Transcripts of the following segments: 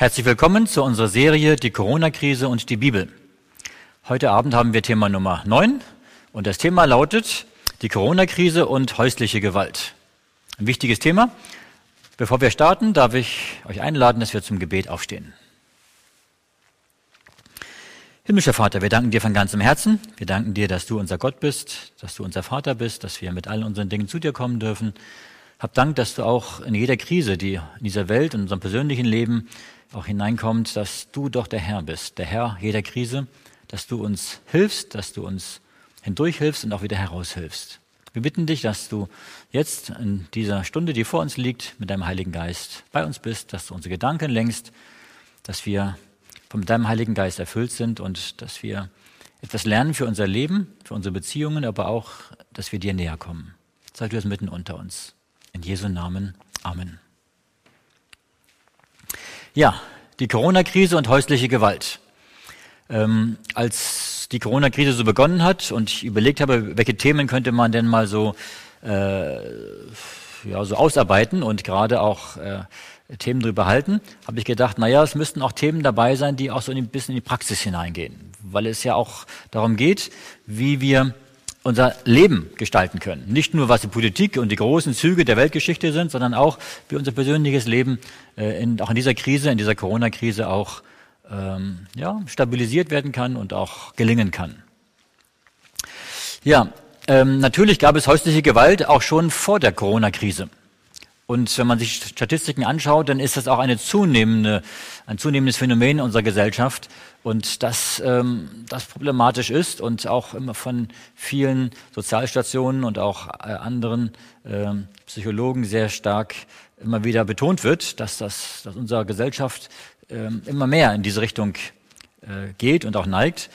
Herzlich willkommen zu unserer Serie Die Corona-Krise und die Bibel. Heute Abend haben wir Thema Nummer 9 und das Thema lautet die Corona-Krise und häusliche Gewalt. Ein wichtiges Thema. Bevor wir starten, darf ich euch einladen, dass wir zum Gebet aufstehen. Himmlischer Vater, wir danken dir von ganzem Herzen. Wir danken dir, dass du unser Gott bist, dass du unser Vater bist, dass wir mit allen unseren Dingen zu dir kommen dürfen. Hab Dank, dass du auch in jeder Krise, die in dieser Welt, in unserem persönlichen Leben auch hineinkommt, dass du doch der Herr bist, der Herr jeder Krise, dass du uns hilfst, dass du uns hindurch hilfst und auch wieder heraushilfst. Wir bitten dich, dass du jetzt in dieser Stunde, die vor uns liegt, mit deinem Heiligen Geist bei uns bist, dass du unsere Gedanken lenkst, dass wir von deinem Heiligen Geist erfüllt sind und dass wir etwas lernen für unser Leben, für unsere Beziehungen, aber auch, dass wir dir näher kommen. Sei du es mitten unter uns. In Jesu Namen. Amen. Ja, die Corona-Krise und häusliche Gewalt. Ähm, als die Corona-Krise so begonnen hat und ich überlegt habe, welche Themen könnte man denn mal so, äh, ja, so ausarbeiten und gerade auch äh, Themen drüber halten, habe ich gedacht, naja, es müssten auch Themen dabei sein, die auch so ein bisschen in die Praxis hineingehen, weil es ja auch darum geht, wie wir unser Leben gestalten können. Nicht nur, was die Politik und die großen Züge der Weltgeschichte sind, sondern auch, wie unser persönliches Leben äh, in, auch in dieser Krise, in dieser Corona-Krise auch ähm, ja, stabilisiert werden kann und auch gelingen kann. Ja, ähm, natürlich gab es häusliche Gewalt auch schon vor der Corona-Krise. Und wenn man sich Statistiken anschaut, dann ist das auch eine zunehmende, ein zunehmendes Phänomen unserer Gesellschaft und das, ähm, das problematisch ist und auch immer von vielen Sozialstationen und auch äh, anderen äh, Psychologen sehr stark immer wieder betont wird, dass, das, dass unsere Gesellschaft äh, immer mehr in diese Richtung äh, geht und auch neigt.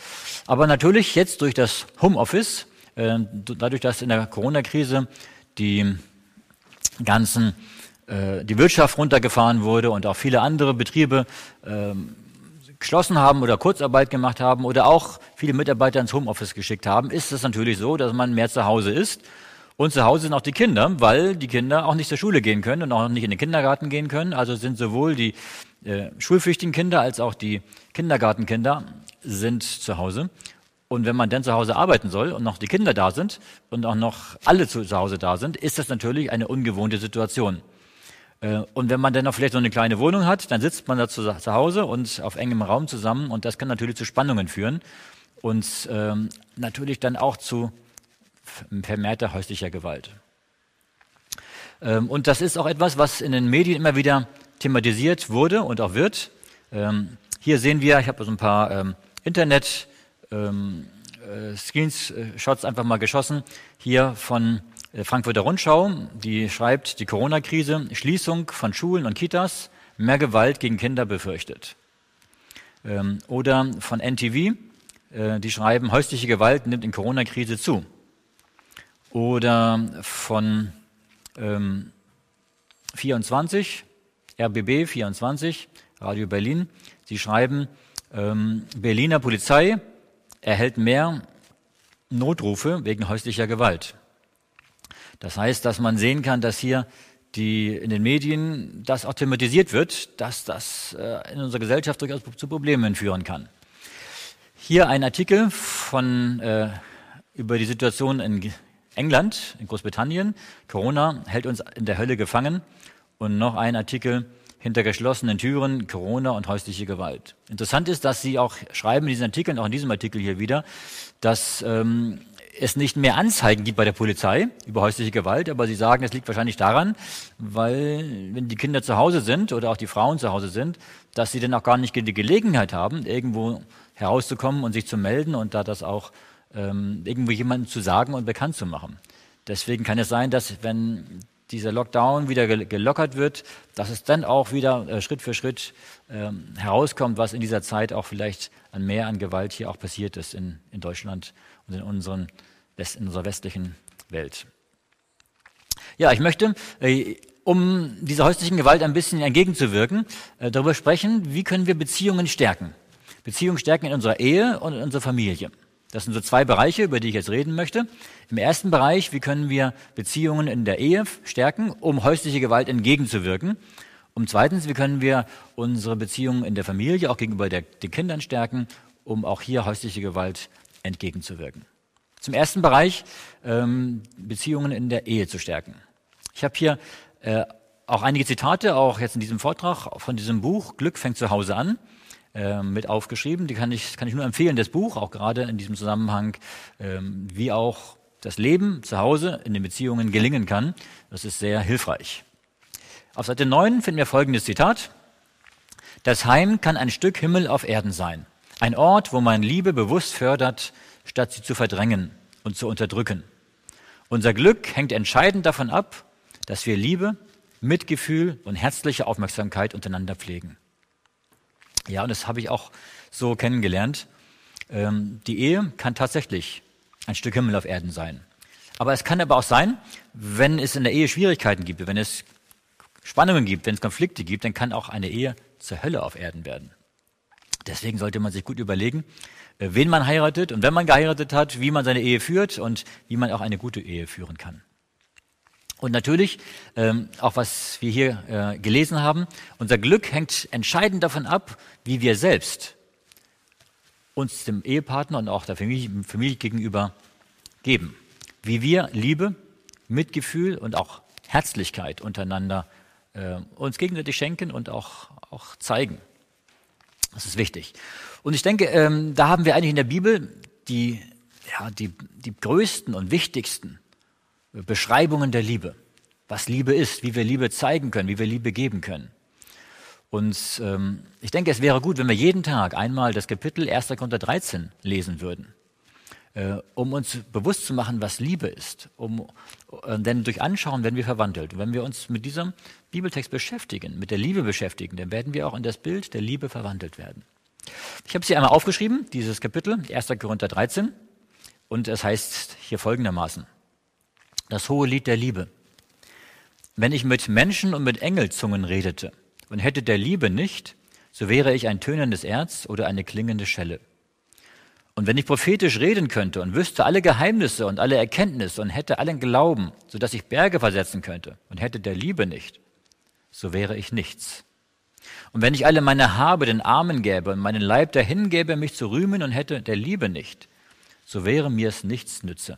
Aber natürlich jetzt durch das Homeoffice, äh, dadurch, dass in der Corona-Krise die ganzen äh, die Wirtschaft runtergefahren wurde und auch viele andere Betriebe ähm, geschlossen haben oder Kurzarbeit gemacht haben oder auch viele Mitarbeiter ins Homeoffice geschickt haben, ist es natürlich so, dass man mehr zu Hause ist. Und zu Hause sind auch die Kinder, weil die Kinder auch nicht zur Schule gehen können und auch nicht in den Kindergarten gehen können. Also sind sowohl die äh, schulpflichtigen Kinder als auch die Kindergartenkinder sind zu Hause. Und wenn man dann zu Hause arbeiten soll und noch die Kinder da sind und auch noch alle zu Hause da sind, ist das natürlich eine ungewohnte Situation. Äh, und wenn man dann noch vielleicht so eine kleine Wohnung hat, dann sitzt man da zu, Hause und auf engem Raum zusammen und das kann natürlich zu Spannungen führen und ähm, natürlich dann auch zu vermehrter häuslicher Gewalt. Ähm, und das ist auch etwas, was in den Medien immer wieder thematisiert wurde und auch wird. Ähm, hier sehen wir, ich habe so ein paar Internet ähm, äh, Screenshots einfach mal geschossen, hier von äh, Frankfurter Rundschau, die schreibt, die Corona-Krise, Schließung von Schulen und Kitas, mehr Gewalt gegen Kinder befürchtet. Ähm, oder von NTV, äh, die schreiben, häusliche Gewalt nimmt in Corona-Krise zu. Oder von ähm, 24, RBB 24, Radio Berlin, sie schreiben, ähm, Berliner Polizei erhält mehr Notrufe wegen häuslicher Gewalt. Das heißt, dass man sehen kann, dass hier die in den Medien das auch thematisiert wird, dass das äh, in unserer Gesellschaft durchaus zu Problemen führen kann. Hier ein Artikel von, äh, über die Situation in England, in Großbritannien. Corona hält uns in der Hölle gefangen. Und noch ein Artikel hinter geschlossenen Türen, Corona und häusliche Gewalt. Interessant ist, dass Sie auch schreiben in diesen Artikeln, auch in diesem Artikel hier wieder, dass ähm, es nicht mehr Anzeigen gibt bei der Polizei über häusliche Gewalt, aber sie sagen, es liegt wahrscheinlich daran, weil wenn die Kinder zu Hause sind oder auch die Frauen zu Hause sind, dass sie dann auch gar nicht die Gelegenheit haben, irgendwo herauszukommen und sich zu melden und da das auch ähm, irgendwo jemandem zu sagen und bekannt zu machen. Deswegen kann es sein, dass wenn dieser Lockdown wieder gelockert wird, dass es dann auch wieder äh, Schritt für Schritt ähm, herauskommt, was in dieser Zeit auch vielleicht an mehr an Gewalt hier auch passiert ist in, in Deutschland und in, unseren, in unserer westlichen Welt. Ja, ich möchte, äh, um dieser häuslichen Gewalt ein bisschen entgegenzuwirken, äh, darüber sprechen, wie können wir Beziehungen stärken. Beziehungen stärken in unserer Ehe und in unserer Familie. Das sind so zwei Bereiche, über die ich jetzt reden möchte. Im ersten Bereich, wie können wir Beziehungen in der Ehe stärken, um häusliche Gewalt entgegenzuwirken. Und zweitens, wie können wir unsere Beziehungen in der Familie auch gegenüber der, den Kindern stärken, um auch hier häusliche Gewalt entgegenzuwirken. Zum ersten Bereich, ähm, Beziehungen in der Ehe zu stärken. Ich habe hier äh, auch einige Zitate, auch jetzt in diesem Vortrag von diesem Buch Glück fängt zu Hause an, äh, mit aufgeschrieben. Die kann ich, kann ich nur empfehlen, das Buch, auch gerade in diesem Zusammenhang, ähm, wie auch das Leben zu Hause in den Beziehungen gelingen kann. Das ist sehr hilfreich. Auf Seite 9 finden wir folgendes Zitat. Das Heim kann ein Stück Himmel auf Erden sein. Ein Ort, wo man Liebe bewusst fördert, statt sie zu verdrängen und zu unterdrücken. Unser Glück hängt entscheidend davon ab, dass wir Liebe, Mitgefühl und herzliche Aufmerksamkeit untereinander pflegen. Ja, und das habe ich auch so kennengelernt. Ähm, die Ehe kann tatsächlich ein Stück Himmel auf Erden sein. Aber es kann aber auch sein, wenn es in der Ehe Schwierigkeiten gibt, wenn es Spannungen gibt, wenn es Konflikte gibt, dann kann auch eine Ehe zur Hölle auf Erden werden. Deswegen sollte man sich gut überlegen, äh, wen man heiratet und wenn man geheiratet hat, wie man seine Ehe führt und wie man auch eine gute Ehe führen kann. Und natürlich, ähm, auch was wir hier äh, gelesen haben, unser Glück hängt entscheidend davon ab, wie wir selbst uns dem Ehepartner und auch der Familie, Familie gegenüber geben. Wie wir Liebe, Mitgefühl und auch Herzlichkeit untereinander äh, uns gegenseitig schenken und auch, auch zeigen. Das ist wichtig. Und ich denke, ähm, da haben wir eigentlich in der Bibel die, ja, die, die größten und wichtigsten Beschreibungen der Liebe. Was Liebe ist, wie wir Liebe zeigen können, wie wir Liebe geben können. Und ähm, ich denke, es wäre gut, wenn wir jeden Tag einmal das Kapitel 1. Korinther 13 lesen würden äh, um uns bewusst zu machen, was Liebe ist. Um, äh, denn durch Anschauen werden wir verwandelt. Und wenn wir uns mit diesem Bibeltext beschäftigen, mit der Liebe beschäftigen, dann werden wir auch in das Bild der Liebe verwandelt werden. Ich habe sie einmal aufgeschrieben, dieses Kapitel, 1. Korinther 13, und es heißt hier folgendermaßen, das hohe Lied der Liebe. Wenn ich mit Menschen und mit Engelzungen redete und hätte der Liebe nicht, so wäre ich ein tönendes Erz oder eine klingende Schelle. Und wenn ich prophetisch reden könnte und wüsste alle Geheimnisse und alle Erkenntnisse und hätte allen Glauben, so dass ich Berge versetzen könnte und hätte der Liebe nicht, so wäre ich nichts. Und wenn ich alle meine Habe den Armen gäbe und meinen Leib dahin gäbe, mich zu rühmen und hätte der Liebe nicht, so wäre mir es nichts nütze.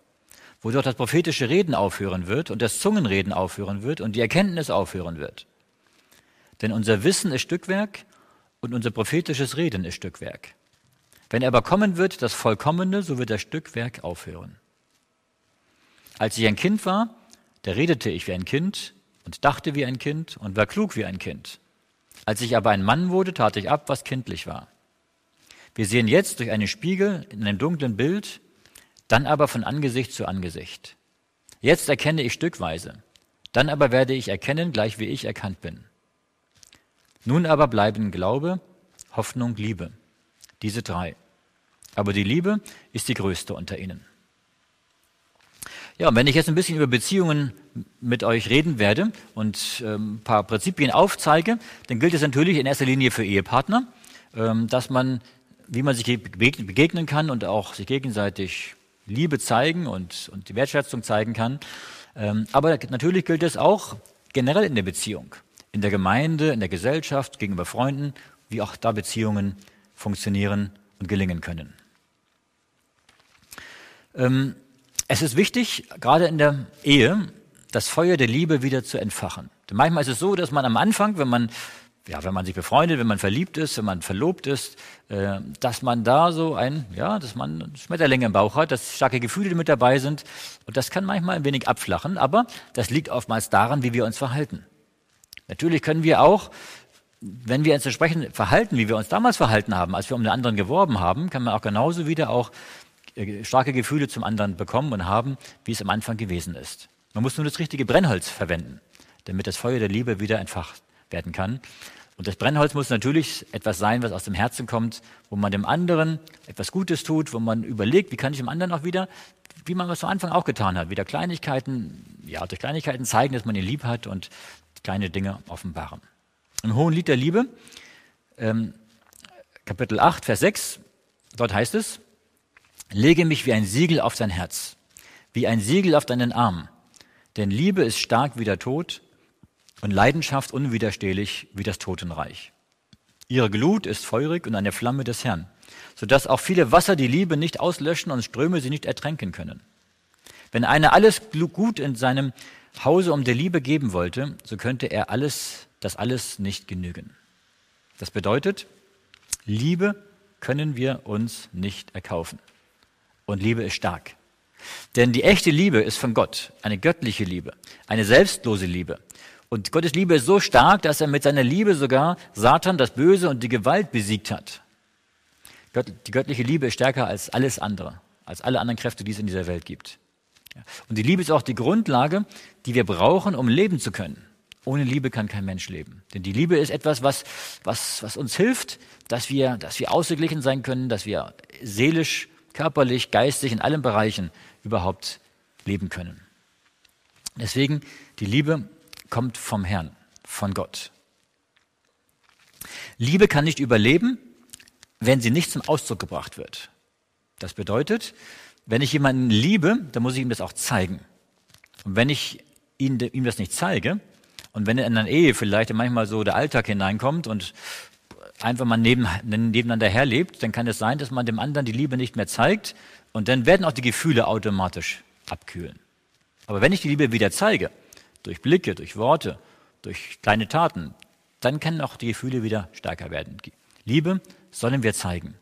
Wo dort das prophetische Reden aufhören wird und das Zungenreden aufhören wird und die Erkenntnis aufhören wird. Denn unser Wissen ist Stückwerk und unser prophetisches Reden ist Stückwerk. Wenn aber kommen wird das Vollkommene, so wird das Stückwerk aufhören. Als ich ein Kind war, da redete ich wie ein Kind und dachte wie ein Kind und war klug wie ein Kind. Als ich aber ein Mann wurde, tat ich ab, was kindlich war. Wir sehen jetzt durch einen Spiegel in einem dunklen Bild, dann aber von Angesicht zu Angesicht. Jetzt erkenne ich stückweise, dann aber werde ich erkennen, gleich wie ich erkannt bin. Nun aber bleiben Glaube, Hoffnung, Liebe. Diese drei. Aber die Liebe ist die größte unter ihnen. Ja, und wenn ich jetzt ein bisschen über Beziehungen mit euch reden werde und ähm, ein paar Prinzipien aufzeige, dann gilt es natürlich in erster Linie für Ehepartner, ähm, dass man, wie man sich begegnen kann und auch sich gegenseitig Liebe zeigen und, und die Wertschätzung zeigen kann. Ähm, aber natürlich gilt es auch generell in der Beziehung in der Gemeinde, in der Gesellschaft, gegenüber Freunden, wie auch da Beziehungen funktionieren und gelingen können. Ähm, es ist wichtig, gerade in der Ehe, das Feuer der Liebe wieder zu entfachen. Denn manchmal ist es so, dass man am Anfang, wenn man ja, wenn man sich befreundet, wenn man verliebt ist, wenn man verlobt ist, äh, dass man da so ein, ja, dass man Schmetterlinge im Bauch hat, dass starke Gefühle mit dabei sind. Und das kann manchmal ein wenig abflachen, aber das liegt oftmals daran, wie wir uns verhalten. Natürlich können wir auch, wenn wir uns entsprechend verhalten, wie wir uns damals verhalten haben, als wir um den anderen geworben haben, kann man auch genauso wieder auch äh, starke Gefühle zum anderen bekommen und haben, wie es am Anfang gewesen ist. Man muss nur das richtige Brennholz verwenden. damit das Feuer der Liebe wieder entfacht werden kann. Und das Brennholz muss natürlich etwas sein, was aus dem Herzen kommt, wo man dem anderen etwas Gutes tut, wo man überlegt, wie kann ich dem anderen auch wieder, wie man es am Anfang auch getan hat, wieder Kleinigkeiten, ja, durch Kleinigkeiten zeigen, dass man ihn lieb hat und kleine Dinge offenbaren. Im Hohen Lied der Liebe, ähm, Kapitel 8, Vers 6, dort heißt es, lege mich wie ein Siegel auf dein Herz, wie ein Siegel auf deinen Arm, denn Liebe ist stark wie der Tod und Leidenschaft unwiderstehlich wie das Totenreich. Ihre Glut ist feurig und eine Flamme des Herrn, sodass auch viele Wasser die Liebe nicht auslöschen und Ströme sie nicht ertränken können. Wenn einer alles gut in seinem Hause um der Liebe geben wollte, so könnte er alles, das alles nicht genügen. Das bedeutet, Liebe können wir uns nicht erkaufen. Und Liebe ist stark. Denn die echte Liebe ist von Gott, eine göttliche Liebe, eine selbstlose Liebe. Und Gottes Liebe ist so stark, dass er mit seiner Liebe sogar Satan, das Böse und die Gewalt besiegt hat. Die göttliche Liebe ist stärker als alles andere, als alle anderen Kräfte, die es in dieser Welt gibt. Und die Liebe ist auch die Grundlage, die wir brauchen, um leben zu können. Ohne Liebe kann kein Mensch leben. Denn die Liebe ist etwas, was, was, was uns hilft, dass wir, dass wir ausgeglichen sein können, dass wir seelisch, körperlich, geistig, in allen Bereichen überhaupt leben können. Deswegen, die Liebe kommt vom Herrn, von Gott. Liebe kann nicht überleben, wenn sie nicht zum Ausdruck gebracht wird. Das bedeutet, wenn ich jemanden liebe, dann muss ich ihm das auch zeigen. Und wenn ich ihn, ihm das nicht zeige, und wenn in einer Ehe vielleicht manchmal so der Alltag hineinkommt und einfach mal neben, nebeneinander herlebt, dann kann es sein, dass man dem anderen die Liebe nicht mehr zeigt und dann werden auch die Gefühle automatisch abkühlen. Aber wenn ich die Liebe wieder zeige, durch Blicke, durch Worte, durch kleine Taten, dann können auch die Gefühle wieder stärker werden. Liebe sollen wir zeigen.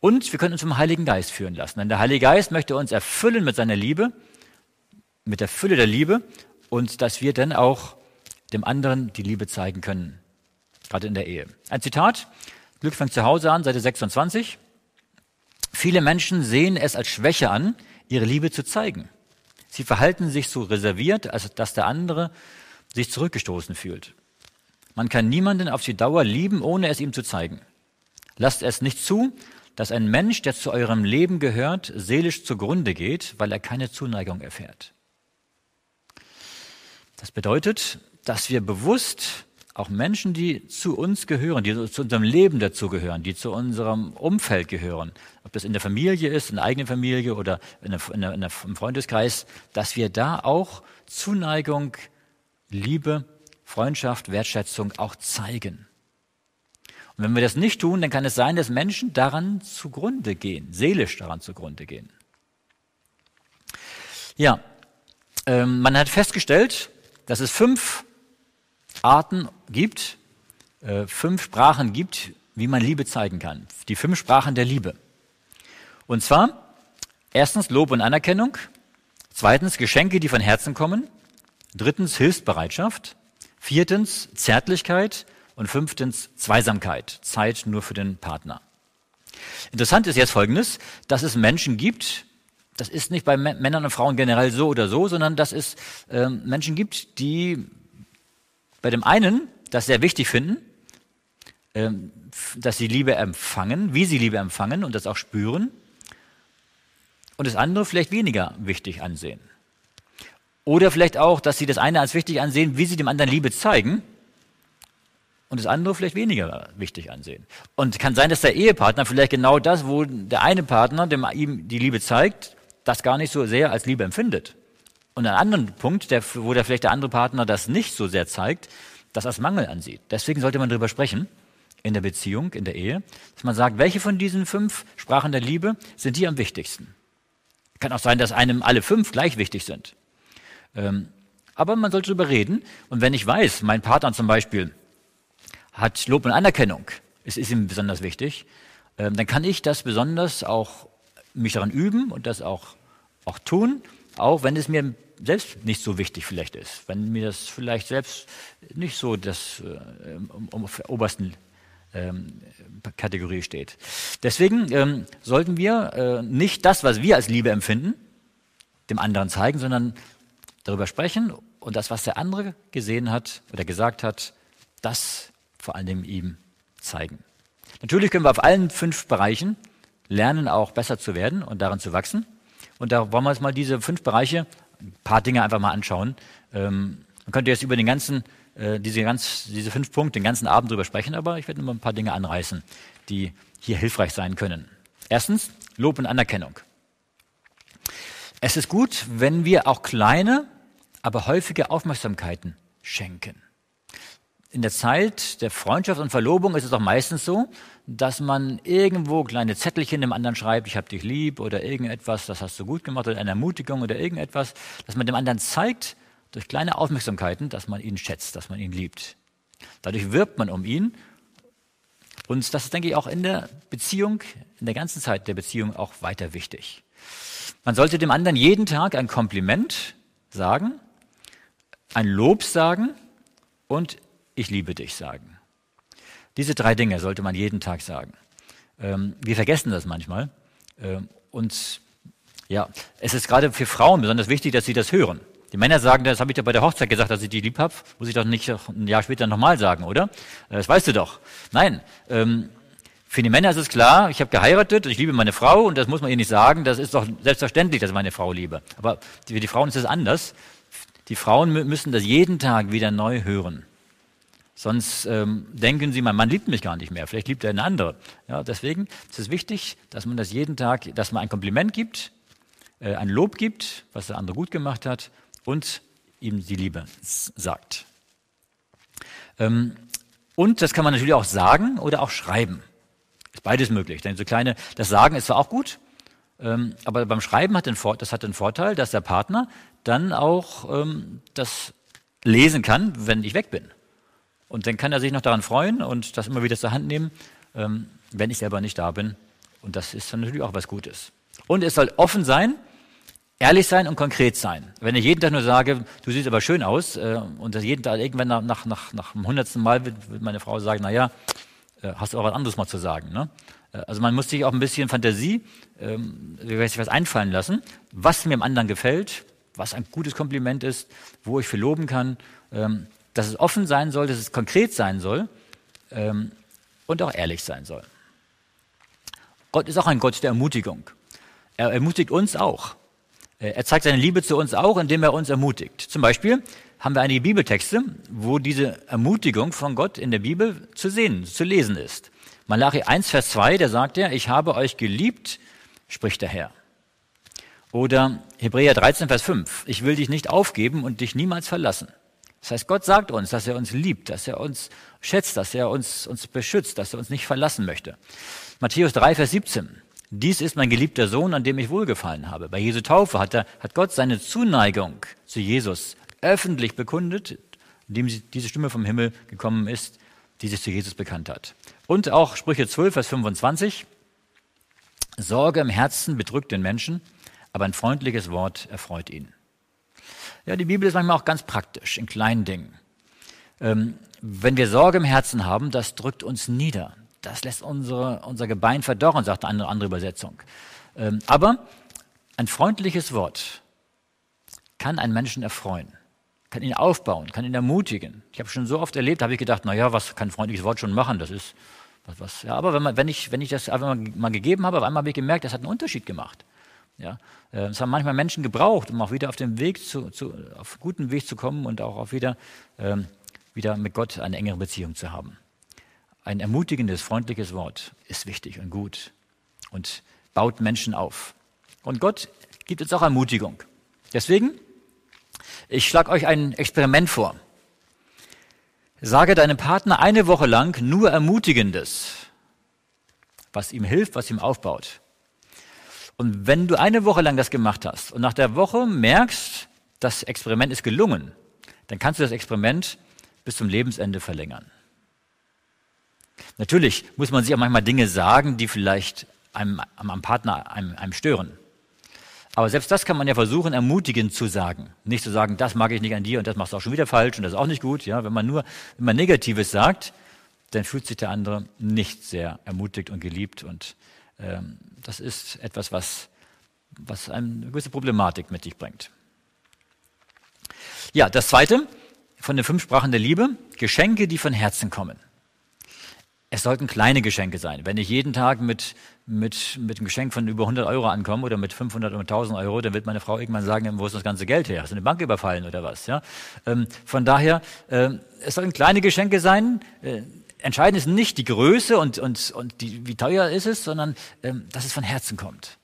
Und wir können uns vom Heiligen Geist führen lassen. Denn der Heilige Geist möchte uns erfüllen mit seiner Liebe, mit der Fülle der Liebe und dass wir dann auch dem anderen die Liebe zeigen können, gerade in der Ehe. Ein Zitat, Glück fängt zu Hause an, Seite 26. Viele Menschen sehen es als Schwäche an, ihre Liebe zu zeigen. Sie verhalten sich so reserviert, als dass der andere sich zurückgestoßen fühlt. Man kann niemanden auf die Dauer lieben, ohne es ihm zu zeigen. Lasst es nicht zu, dass ein Mensch, der zu eurem Leben gehört, seelisch zugrunde geht, weil er keine Zuneigung erfährt. Das bedeutet, dass wir bewusst auch Menschen, die zu uns gehören, die zu unserem Leben dazugehören, die zu unserem Umfeld gehören, ob das in der Familie ist, in der eigenen Familie oder in der, in der, in der, im Freundeskreis, dass wir da auch Zuneigung, Liebe, Freundschaft, Wertschätzung auch zeigen. Und wenn wir das nicht tun, dann kann es sein, dass Menschen daran zugrunde gehen, seelisch daran zugrunde gehen. Ja, ähm, man hat festgestellt, dass es fünf Arten gibt, äh, fünf Sprachen gibt, wie man Liebe zeigen kann. Die fünf Sprachen der Liebe. Und zwar erstens Lob und Anerkennung, zweitens Geschenke, die von Herzen kommen, drittens Hilfsbereitschaft, viertens Zärtlichkeit, und fünftens Zweisamkeit, Zeit nur für den Partner. Interessant ist jetzt Folgendes, dass es Menschen gibt, das ist nicht bei Männern und Frauen generell so oder so, sondern dass es äh, Menschen gibt, die bei dem einen das sehr wichtig finden, äh, dass sie Liebe empfangen, wie sie Liebe empfangen und das auch spüren, und das andere vielleicht weniger wichtig ansehen. Oder vielleicht auch, dass sie das eine als wichtig ansehen, wie sie dem anderen Liebe zeigen und das andere vielleicht weniger wichtig ansehen. Und kann sein, dass der Ehepartner vielleicht genau das, wo der eine Partner dem ihm die Liebe zeigt, das gar nicht so sehr als Liebe empfindet. Und einen anderen Punkt, der, wo der vielleicht der andere Partner das nicht so sehr zeigt, das als Mangel ansieht. Deswegen sollte man darüber sprechen in der Beziehung, in der Ehe, dass man sagt, welche von diesen fünf Sprachen der Liebe sind die am wichtigsten. Kann auch sein, dass einem alle fünf gleich wichtig sind. Ähm, aber man sollte darüber reden. Und wenn ich weiß, mein Partner zum Beispiel hat Lob und Anerkennung, es ist ihm besonders wichtig, ähm, dann kann ich das besonders auch mich daran üben und das auch, auch tun, auch wenn es mir selbst nicht so wichtig vielleicht ist, wenn mir das vielleicht selbst nicht so das äh, um auf der obersten ähm, Kategorie steht. Deswegen ähm, sollten wir äh, nicht das, was wir als Liebe empfinden, dem anderen zeigen, sondern darüber sprechen und das, was der andere gesehen hat oder gesagt hat, das vor Dingen ihm zeigen. Natürlich können wir auf allen fünf Bereichen lernen, auch besser zu werden und daran zu wachsen. Und da wollen wir uns mal diese fünf Bereiche, ein paar Dinge einfach mal anschauen. Ähm, man könnte jetzt über den ganzen, äh, diese, ganz, diese fünf Punkte den ganzen Abend drüber sprechen, aber ich werde nur ein paar Dinge anreißen, die hier hilfreich sein können. Erstens, Lob und Anerkennung. Es ist gut, wenn wir auch kleine, aber häufige Aufmerksamkeiten schenken. In der Zeit der Freundschaft und Verlobung ist es auch meistens so, dass man irgendwo kleine Zettelchen dem anderen schreibt, ich habe dich lieb oder irgendetwas, das hast du gut gemacht oder eine Ermutigung oder irgendetwas, dass man dem anderen zeigt durch kleine Aufmerksamkeiten, dass man ihn schätzt, dass man ihn liebt. Dadurch wirbt man um ihn und das ist, denke ich, auch in der Beziehung, in der ganzen Zeit der Beziehung auch weiter wichtig. Man sollte dem anderen jeden Tag ein Kompliment sagen, ein Lob sagen und ich liebe dich sagen. Diese drei Dinge sollte man jeden Tag sagen. Ähm, wir vergessen das manchmal. Ähm, und ja, es ist gerade für Frauen besonders wichtig, dass sie das hören. Die Männer sagen, das habe ich dir bei der Hochzeit gesagt, dass ich die lieb habe, muss ich doch nicht ein Jahr später nochmal sagen, oder? Das weißt du doch. Nein, ähm, für die Männer ist es klar, ich habe geheiratet, ich liebe meine Frau und das muss man ihr nicht sagen, das ist doch selbstverständlich, dass ich meine Frau liebe. Aber für die Frauen ist es anders. Die Frauen müssen das jeden Tag wieder neu hören. Sonst ähm, denken sie, mein Mann liebt mich gar nicht mehr, vielleicht liebt er eine andere. Ja, deswegen ist es wichtig, dass man das jeden Tag, dass man ein Kompliment gibt, äh, ein Lob gibt, was der andere gut gemacht hat und ihm die Liebe sagt. Ähm, und das kann man natürlich auch sagen oder auch schreiben. Ist beides möglich. Denn so kleine, das Sagen ist zwar auch gut, ähm, aber beim Schreiben hat den, das hat den Vorteil, dass der Partner dann auch ähm, das lesen kann, wenn ich weg bin. Und dann kann er sich noch daran freuen und das immer wieder zur Hand nehmen, ähm, wenn ich selber nicht da bin. Und das ist dann natürlich auch was Gutes. Und es soll offen sein, ehrlich sein und konkret sein. Wenn ich jeden Tag nur sage, du siehst aber schön aus, äh, und jeden Tag irgendwann nach, nach, nach, nach dem hundertsten Mal wird, wird meine Frau sagen, naja, äh, hast du auch was anderes mal zu sagen. Ne? Äh, also man muss sich auch ein bisschen Fantasie, ähm, sich was einfallen lassen, was mir dem anderen gefällt, was ein gutes Kompliment ist, wo ich für loben kann, ähm, dass es offen sein soll, dass es konkret sein soll ähm, und auch ehrlich sein soll. Gott ist auch ein Gott der Ermutigung. Er ermutigt uns auch. Äh, er zeigt seine Liebe zu uns auch, indem er uns ermutigt. Zum Beispiel haben wir einige Bibeltexte, wo diese Ermutigung von Gott in der Bibel zu sehen, zu lesen ist. Malachi 1, Vers 2, da sagt er, ich habe euch geliebt, spricht der Herr. Oder Hebräer 13, Vers 5, ich will dich nicht aufgeben und dich niemals verlassen. Das heißt, Gott sagt uns, dass er uns liebt, dass er uns schätzt, dass er uns, uns beschützt, dass er uns nicht verlassen möchte. Matthäus 3, Vers 17, dies ist mein geliebter Sohn, an dem ich wohlgefallen habe. Bei Jesu Taufe hat, er, hat Gott seine Zuneigung zu Jesus öffentlich bekundet, indem diese Stimme vom Himmel gekommen ist, die sich zu Jesus bekannt hat. Und auch Sprüche 12, Vers 25. Sorge im Herzen bedrückt den Menschen, aber ein freundliches Wort erfreut ihn. Ja, die Bibel ist manchmal auch ganz praktisch, in kleinen Dingen. Ähm, wenn wir Sorge im Herzen haben, das drückt uns nieder. Das lässt unsere, unser Gebein verdorren, sagt eine andere Übersetzung. Ähm, aber ein freundliches Wort kann einen Menschen erfreuen kann ihn aufbauen, kann ihn ermutigen. Ich habe schon so oft erlebt, habe ich gedacht, na ja, was kann ein freundliches Wort schon machen? Das ist was, was. Ja, aber wenn, man, wenn, ich, wenn ich das einfach mal, gegeben habe, auf einmal habe ich gemerkt, das hat einen Unterschied gemacht. Ja, äh, es haben manchmal Menschen gebraucht, um auch wieder auf den Weg zu, zu auf guten Weg zu kommen und auch auf wieder, ähm, wieder mit Gott eine engere Beziehung zu haben. Ein ermutigendes, freundliches Wort ist wichtig und gut und baut Menschen auf. Und Gott gibt uns auch Ermutigung. Deswegen ich schlage euch ein Experiment vor. Sage deinem Partner eine Woche lang nur Ermutigendes, was ihm hilft, was ihm aufbaut. Und wenn du eine Woche lang das gemacht hast und nach der Woche merkst, das Experiment ist gelungen, dann kannst du das Experiment bis zum Lebensende verlängern. Natürlich muss man sich auch manchmal Dinge sagen, die vielleicht einem, am Partner einem, einem stören. Aber selbst das kann man ja versuchen, ermutigend zu sagen. Nicht zu sagen, das mag ich nicht an dir und das machst du auch schon wieder falsch und das ist auch nicht gut. Ja, wenn man nur man Negatives sagt, dann fühlt sich der andere nicht sehr ermutigt und geliebt. Und ähm, das ist etwas, was, was eine gewisse Problematik mit sich bringt. Ja, das zweite von den fünf Sprachen der Liebe, Geschenke, die von Herzen kommen. Es sollten kleine Geschenke sein. Wenn ich jeden Tag mit, mit, mit einem Geschenk von über 100 Euro ankomme oder mit 500 oder 1000 Euro, dann wird meine Frau irgendwann sagen, wo ist das ganze Geld her? Hast du eine Bank überfallen oder was? Ja? Ähm, von daher, äh, es sollten kleine Geschenke sein. Äh, entscheidend ist nicht die Größe und, und, und die, wie teuer ist es, sondern ähm, dass es von Herzen kommt.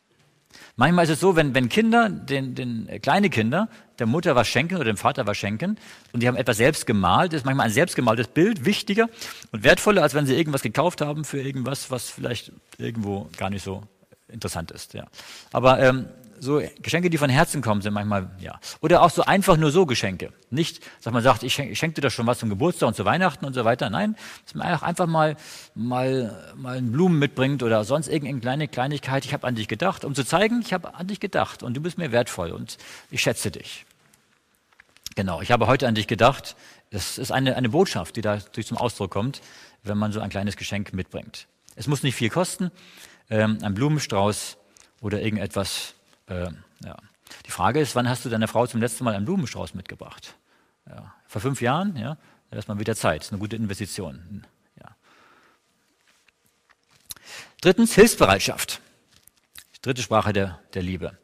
Manchmal ist es so, wenn, wenn Kinder, den, den, äh, kleine Kinder, der Mutter was schenken oder dem Vater was schenken und die haben etwas selbst gemalt, ist manchmal ein selbstgemaltes Bild wichtiger und wertvoller, als wenn sie irgendwas gekauft haben für irgendwas, was vielleicht irgendwo gar nicht so interessant ist. Ja. Aber ähm, so Geschenke, die von Herzen kommen, sind manchmal, ja. Oder auch so einfach nur so Geschenke. Nicht, dass man sagt, ich schenke, ich schenke dir das schon was zum Geburtstag und zu Weihnachten und so weiter. Nein, dass man einfach mal, mal, mal Blumen mitbringt oder sonst irgendeine kleine Kleinigkeit. Ich habe an dich gedacht, um zu zeigen, ich habe an dich gedacht und du bist mir wertvoll und ich schätze dich. Genau, ich habe heute an dich gedacht. Das ist eine, eine Botschaft, die da durch zum Ausdruck kommt, wenn man so ein kleines Geschenk mitbringt. Es muss nicht viel kosten. Ähm, ein Blumenstrauß oder irgendetwas äh, ja. Die Frage ist, wann hast du deiner Frau zum letzten Mal einen Blumenstrauß mitgebracht? Ja. Vor fünf Jahren? Ja, da ist mal wieder Zeit. Ist eine gute Investition. Ja. Drittens, Hilfsbereitschaft. Die dritte Sprache der, der Liebe.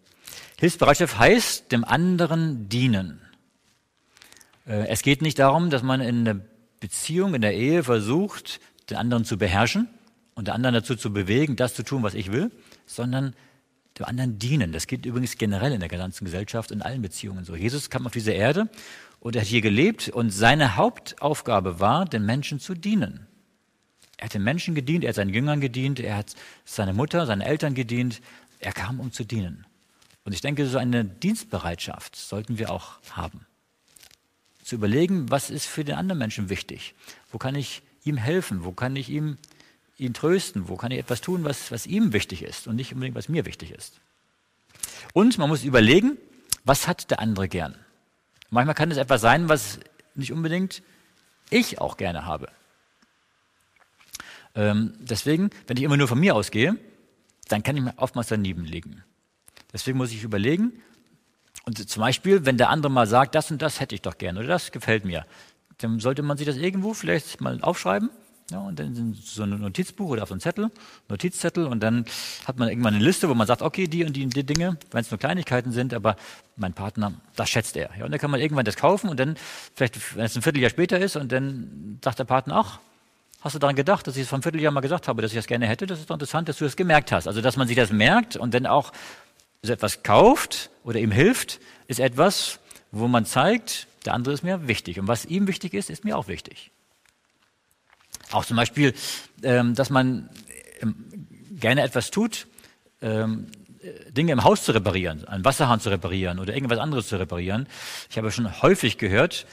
Hilfsbereitschaft heißt dem anderen dienen. Äh, es geht nicht darum, dass man in der Beziehung, in der Ehe versucht, den anderen zu beherrschen und den anderen dazu zu bewegen, das zu tun, was ich will, sondern dem anderen dienen. Das geht übrigens generell in der ganzen Gesellschaft, in allen Beziehungen so. Jesus kam auf diese Erde und er hat hier gelebt und seine Hauptaufgabe war, den Menschen zu dienen. Er hat den Menschen gedient, er hat seinen Jüngern gedient, er hat seine Mutter, seinen Eltern gedient. Er kam, um zu dienen. Und ich denke, so eine Dienstbereitschaft sollten wir auch haben. Zu überlegen, was ist für den anderen Menschen wichtig? Wo kann ich ihm helfen? Wo kann ich ihm ihn trösten? Wo kann ich etwas tun, was, was ihm wichtig ist und nicht unbedingt, was mir wichtig ist? Und man muss überlegen, was hat der andere gern? Manchmal kann es etwas sein, was nicht unbedingt ich auch gerne habe. Ähm, deswegen, wenn ich immer nur von mir ausgehe, dann kann ich mir oftmals daneben liegen. Deswegen muss ich überlegen, und zum Beispiel, wenn der andere mal sagt, das und das hätte ich doch gern oder das gefällt mir, dann sollte man sich das irgendwo vielleicht mal aufschreiben ja, und dann so ein Notizbuch oder auf so ein Zettel, Notizzettel und dann hat man irgendwann eine Liste, wo man sagt, okay, die und die, und die Dinge, wenn es nur Kleinigkeiten sind, aber mein Partner, das schätzt er. Ja, und dann kann man irgendwann das kaufen und dann, vielleicht, wenn es ein Vierteljahr später ist und dann sagt der Partner, ach, hast du daran gedacht, dass ich es vor einem Vierteljahr mal gesagt habe, dass ich das gerne hätte? Das ist doch interessant, dass du das gemerkt hast. Also, dass man sich das merkt und dann auch so etwas kauft oder ihm hilft, ist etwas, wo man zeigt, der andere ist mir wichtig. Und was ihm wichtig ist, ist mir auch wichtig. Auch zum Beispiel, ähm, dass man ähm, gerne etwas tut, ähm, Dinge im Haus zu reparieren, einen Wasserhahn zu reparieren oder irgendwas anderes zu reparieren. Ich habe schon häufig gehört,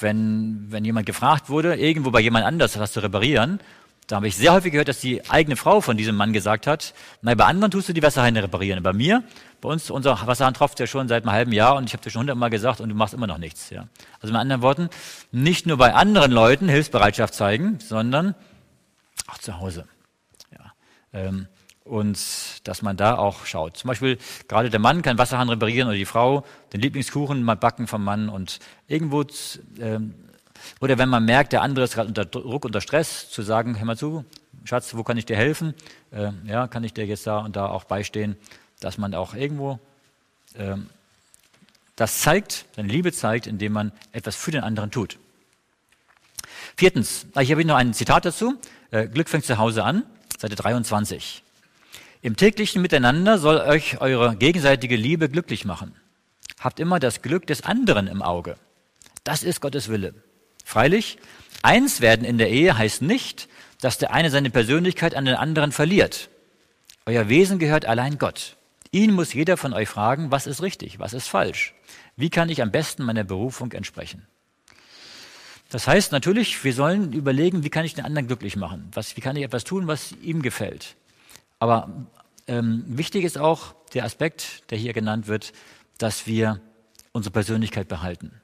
wenn, wenn jemand gefragt wurde, irgendwo bei jemand anders was zu reparieren, da habe ich sehr häufig gehört, dass die eigene Frau von diesem Mann gesagt hat, nein, bei anderen tust du die Wasserhähne reparieren. Bei mir, bei uns, unser Wasserhahn tropft ja schon seit einem halben Jahr und ich habe dir schon hundertmal gesagt und du machst immer noch nichts. Ja. Also mit anderen Worten, nicht nur bei anderen Leuten Hilfsbereitschaft zeigen, sondern auch zu Hause. Ja. Ähm, und dass man da auch schaut. Zum Beispiel, gerade der Mann kann Wasserhahn reparieren oder die Frau den Lieblingskuchen mal backen vom Mann und irgendwo ähm, oder wenn man merkt, der andere ist gerade unter Druck, unter Stress, zu sagen, hör mal zu, Schatz, wo kann ich dir helfen? Äh, ja, kann ich dir jetzt da und da auch beistehen, dass man auch irgendwo äh, das zeigt, seine Liebe zeigt, indem man etwas für den anderen tut. Viertens, ich habe noch ein Zitat dazu. Äh, Glück fängt zu Hause an, Seite 23. Im täglichen Miteinander soll euch eure gegenseitige Liebe glücklich machen. Habt immer das Glück des anderen im Auge. Das ist Gottes Wille. Freilich, eins werden in der Ehe heißt nicht, dass der eine seine Persönlichkeit an den anderen verliert. Euer Wesen gehört allein Gott. Ihn muss jeder von euch fragen, was ist richtig, was ist falsch? Wie kann ich am besten meiner Berufung entsprechen? Das heißt natürlich, wir sollen überlegen, wie kann ich den anderen glücklich machen? Was, wie kann ich etwas tun, was ihm gefällt? Aber ähm, wichtig ist auch der Aspekt, der hier genannt wird, dass wir unsere Persönlichkeit behalten.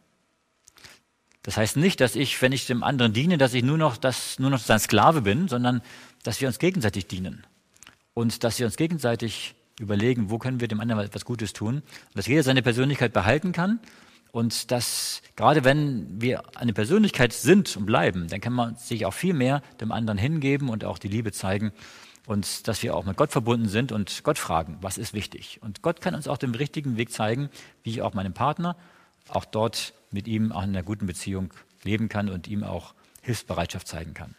Das heißt nicht, dass ich, wenn ich dem anderen diene, dass ich nur noch, das, nur noch sein Sklave bin, sondern dass wir uns gegenseitig dienen. Und dass wir uns gegenseitig überlegen, wo können wir dem anderen etwas Gutes tun. Dass jeder seine Persönlichkeit behalten kann Und das, gerade wenn wir eine Persönlichkeit sind und bleiben, dann kann man sich auch viel mehr dem anderen hingeben und auch die Liebe zeigen und dass wir auch mit Gott verbunden sind und Gott fragen, was ist wichtig. Und Gott kann uns auch den richtigen Weg zeigen, wie ich auch meinem Partner auch dort mit ihm auch in einer guten Beziehung leben kann und ihm auch Hilfsbereitschaft zeigen kann.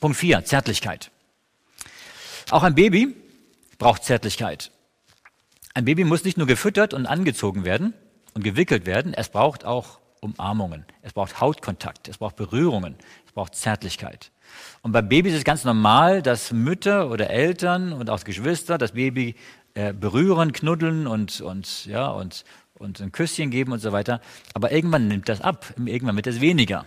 Punkt 4, Zärtlichkeit. Auch ein Baby braucht Zärtlichkeit. Ein Baby muss nicht nur gefüttert und angezogen werden und gewickelt werden, es braucht auch Umarmungen, es braucht Hautkontakt, es braucht Berührungen, es braucht Zärtlichkeit. Und bei Babys ist es ganz normal, dass Mütter oder Eltern und auch Geschwister das Baby äh, berühren, knuddeln und, und, ja, und, und ein Küsschen geben und so weiter. Aber irgendwann nimmt das ab, irgendwann wird es weniger.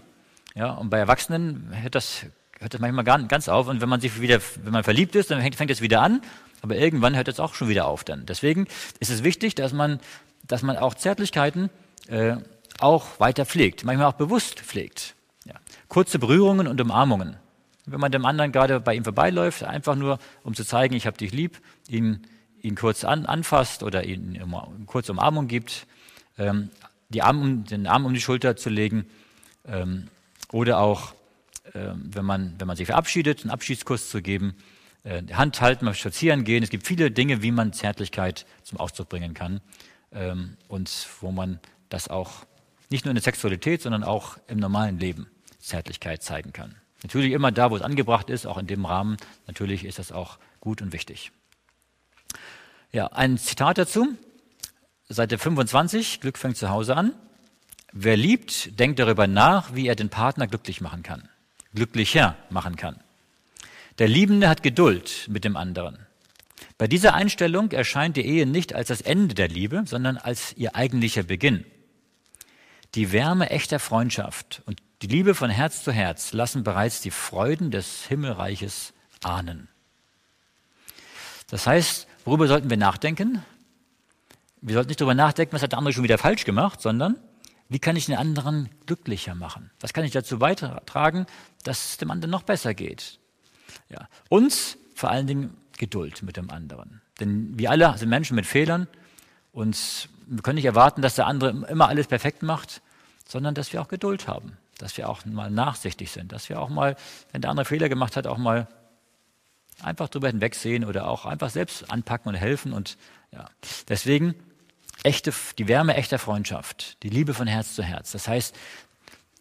Ja, und bei Erwachsenen hört das, hört das manchmal ganz auf. Und wenn man sich wieder, wenn man verliebt ist, dann fängt es wieder an. Aber irgendwann hört es auch schon wieder auf dann. Deswegen ist es wichtig, dass man, dass man auch Zärtlichkeiten äh, auch weiter pflegt, manchmal auch bewusst pflegt. Ja. Kurze Berührungen und Umarmungen. Wenn man dem anderen gerade bei ihm vorbeiläuft, einfach nur, um zu zeigen, ich habe dich lieb, ihn, ihn kurz an, anfasst oder ihn eine kurze Umarmung gibt, ähm, Arm, den Arm um die Schulter zu legen ähm, oder auch, ähm, wenn, man, wenn man sich verabschiedet, einen Abschiedskuss zu geben, äh, Hand halten, mal spazieren gehen. Es gibt viele Dinge, wie man Zärtlichkeit zum Ausdruck bringen kann ähm, und wo man das auch nicht nur in der Sexualität, sondern auch im normalen Leben Zärtlichkeit zeigen kann. Natürlich immer da, wo es angebracht ist, auch in dem Rahmen. Natürlich ist das auch gut und wichtig. Ja, ein Zitat dazu. Seite 25, Glück fängt zu Hause an. Wer liebt, denkt darüber nach, wie er den Partner glücklich machen kann, glücklicher machen kann. Der Liebende hat Geduld mit dem anderen. Bei dieser Einstellung erscheint die Ehe nicht als das Ende der Liebe, sondern als ihr eigentlicher Beginn. Die Wärme echter Freundschaft und die Liebe von Herz zu Herz lassen bereits die Freuden des Himmelreiches ahnen. Das heißt, worüber sollten wir nachdenken? Wir sollten nicht darüber nachdenken, was hat der andere schon wieder falsch gemacht, sondern wie kann ich den anderen glücklicher machen? Was kann ich dazu beitragen, dass es dem anderen noch besser geht? Ja. Uns vor allen Dingen Geduld mit dem anderen. Denn wir alle sind Menschen mit Fehlern und wir können nicht erwarten, dass der andere immer alles perfekt macht, sondern dass wir auch Geduld haben dass wir auch mal nachsichtig sind, dass wir auch mal, wenn der andere Fehler gemacht hat, auch mal einfach drüber hinwegsehen oder auch einfach selbst anpacken und helfen. Und ja, deswegen echte, die Wärme echter Freundschaft, die Liebe von Herz zu Herz. Das heißt,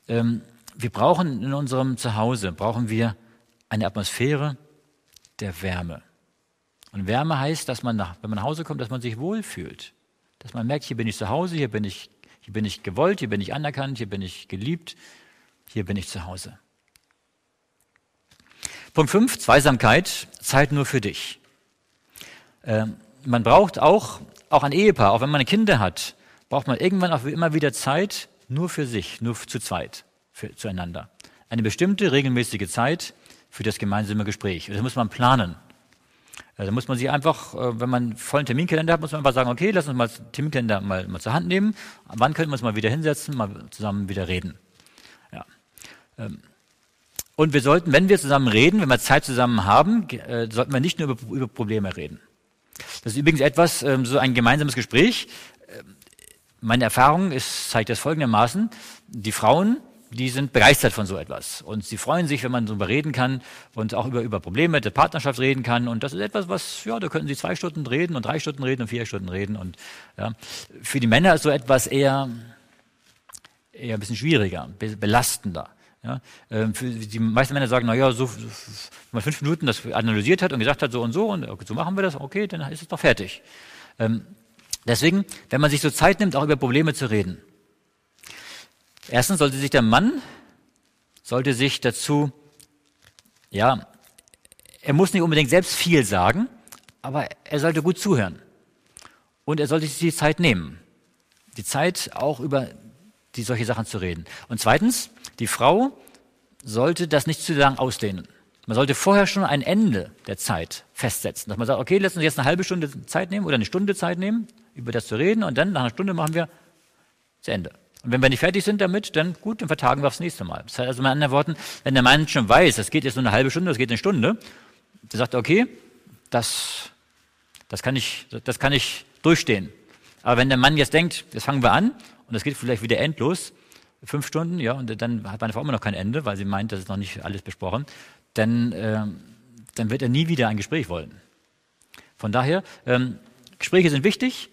ähm, wir brauchen in unserem Zuhause, brauchen wir eine Atmosphäre der Wärme. Und Wärme heißt, dass man, nach, wenn man nach Hause kommt, dass man sich wohlfühlt. Dass man merkt, hier bin ich zu Hause, hier bin ich, hier bin ich gewollt, hier bin ich anerkannt, hier bin ich geliebt, hier bin ich zu Hause. Punkt 5, Zweisamkeit, Zeit nur für dich. Äh, man braucht auch, auch ein Ehepaar, auch wenn man Kinder hat, braucht man irgendwann auch immer wieder Zeit nur für sich, nur zu zweit, für, zueinander. Eine bestimmte regelmäßige Zeit für das gemeinsame Gespräch. das muss man planen. Da muss man sich einfach, äh, wenn man vollen Terminkalender hat, muss man einfach sagen, okay, lass uns mal den Terminkalender mal, mal zur Hand nehmen. Wann können wir uns mal wieder hinsetzen, mal zusammen wieder reden? Ähm, und wir sollten, wenn wir zusammen reden, wenn wir Zeit zusammen haben, äh, sollten wir nicht nur über, über Probleme reden. Das ist übrigens etwas, ähm, so ein gemeinsames Gespräch. Ähm, meine Erfahrung ist, zeigt das folgendermaßen. Die Frauen, die sind begeistert von so etwas. Und sie freuen sich, wenn man darüber reden kann und auch über, über Probleme der Partnerschaft reden kann. Und das ist etwas, was, ja, da könnten sie zwei Stunden reden und drei Stunden reden und vier Stunden reden. Und ja, für die Männer ist so etwas eher, eher ein bisschen schwieriger, belastender. Ja, ähm, für die meisten Männer sagen, naja, so, wenn man fünf Minuten das analysiert hat und gesagt hat, so und so, und so machen wir das, okay, dann ist es doch fertig. Ähm, deswegen, wenn man sich so Zeit nimmt, auch über Probleme zu reden. Erstens sollte sich der Mann, sollte sich dazu, ja, er muss nicht unbedingt selbst viel sagen, aber er sollte gut zuhören. Und er sollte sich die Zeit nehmen. Die Zeit auch über die solche Sachen zu reden. Und zweitens, die Frau sollte das nicht zu lang ausdehnen. Man sollte vorher schon ein Ende der Zeit festsetzen. Dass man sagt, okay, lass uns jetzt eine halbe Stunde Zeit nehmen oder eine Stunde Zeit nehmen, über das zu reden und dann nach einer Stunde machen wir zu Ende. Und wenn wir nicht fertig sind damit, dann gut, dann vertagen wir aufs nächste Mal. Das heißt also mit anderen Worten, wenn der Mann schon weiß, das geht jetzt nur eine halbe Stunde, das geht eine Stunde, der sagt, okay, das, das kann ich, das kann ich durchstehen. Aber wenn der Mann jetzt denkt, jetzt fangen wir an und das geht vielleicht wieder endlos, fünf Stunden, ja, und dann hat meine Frau immer noch kein Ende, weil sie meint, das ist noch nicht alles besprochen, dann, äh, dann wird er nie wieder ein Gespräch wollen. Von daher, ähm, Gespräche sind wichtig,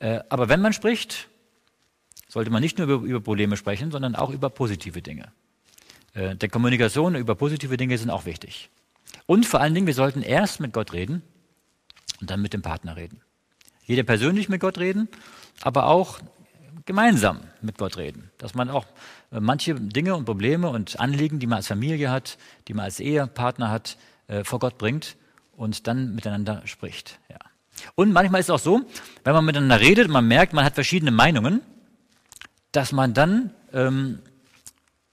äh, aber wenn man spricht, sollte man nicht nur über, über Probleme sprechen, sondern auch über positive Dinge. Äh, der Kommunikation über positive Dinge sind auch wichtig. Und vor allen Dingen, wir sollten erst mit Gott reden und dann mit dem Partner reden. Jeder persönlich mit Gott reden, aber auch gemeinsam mit Gott reden. Dass man auch äh, manche Dinge und Probleme und Anliegen, die man als Familie hat, die man als Ehepartner hat, äh, vor Gott bringt und dann miteinander spricht. Ja. Und manchmal ist es auch so, wenn man miteinander redet, man merkt, man hat verschiedene Meinungen, dass man dann, ähm,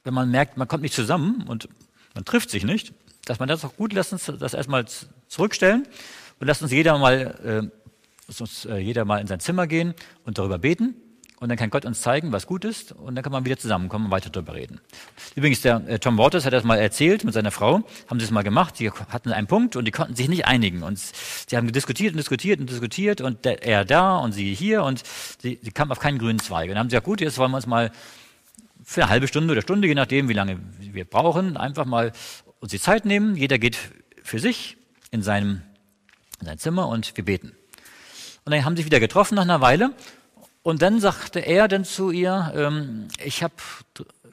wenn man merkt, man kommt nicht zusammen und man trifft sich nicht, dass man das auch gut, lässt uns das erstmal zurückstellen und lasst uns jeder mal, äh, uns, äh, jeder mal in sein Zimmer gehen und darüber beten und dann kann Gott uns zeigen, was gut ist und dann kann man wieder zusammenkommen und weiter darüber reden. Übrigens, der äh, Tom Waters hat das mal erzählt mit seiner Frau, haben sie es mal gemacht, sie hatten einen Punkt und die konnten sich nicht einigen und sie haben diskutiert und diskutiert und diskutiert und der, er da und sie hier und sie, sie kamen auf keinen grünen Zweig. Und dann haben sie gesagt, gut, jetzt wollen wir uns mal für eine halbe Stunde oder Stunde, je nachdem, wie lange wir brauchen, einfach mal uns die Zeit nehmen. Jeder geht für sich in seinem in sein Zimmer und wir beten. Und dann haben sie sich wieder getroffen nach einer Weile und dann sagte er dann zu ihr, ähm, ich habe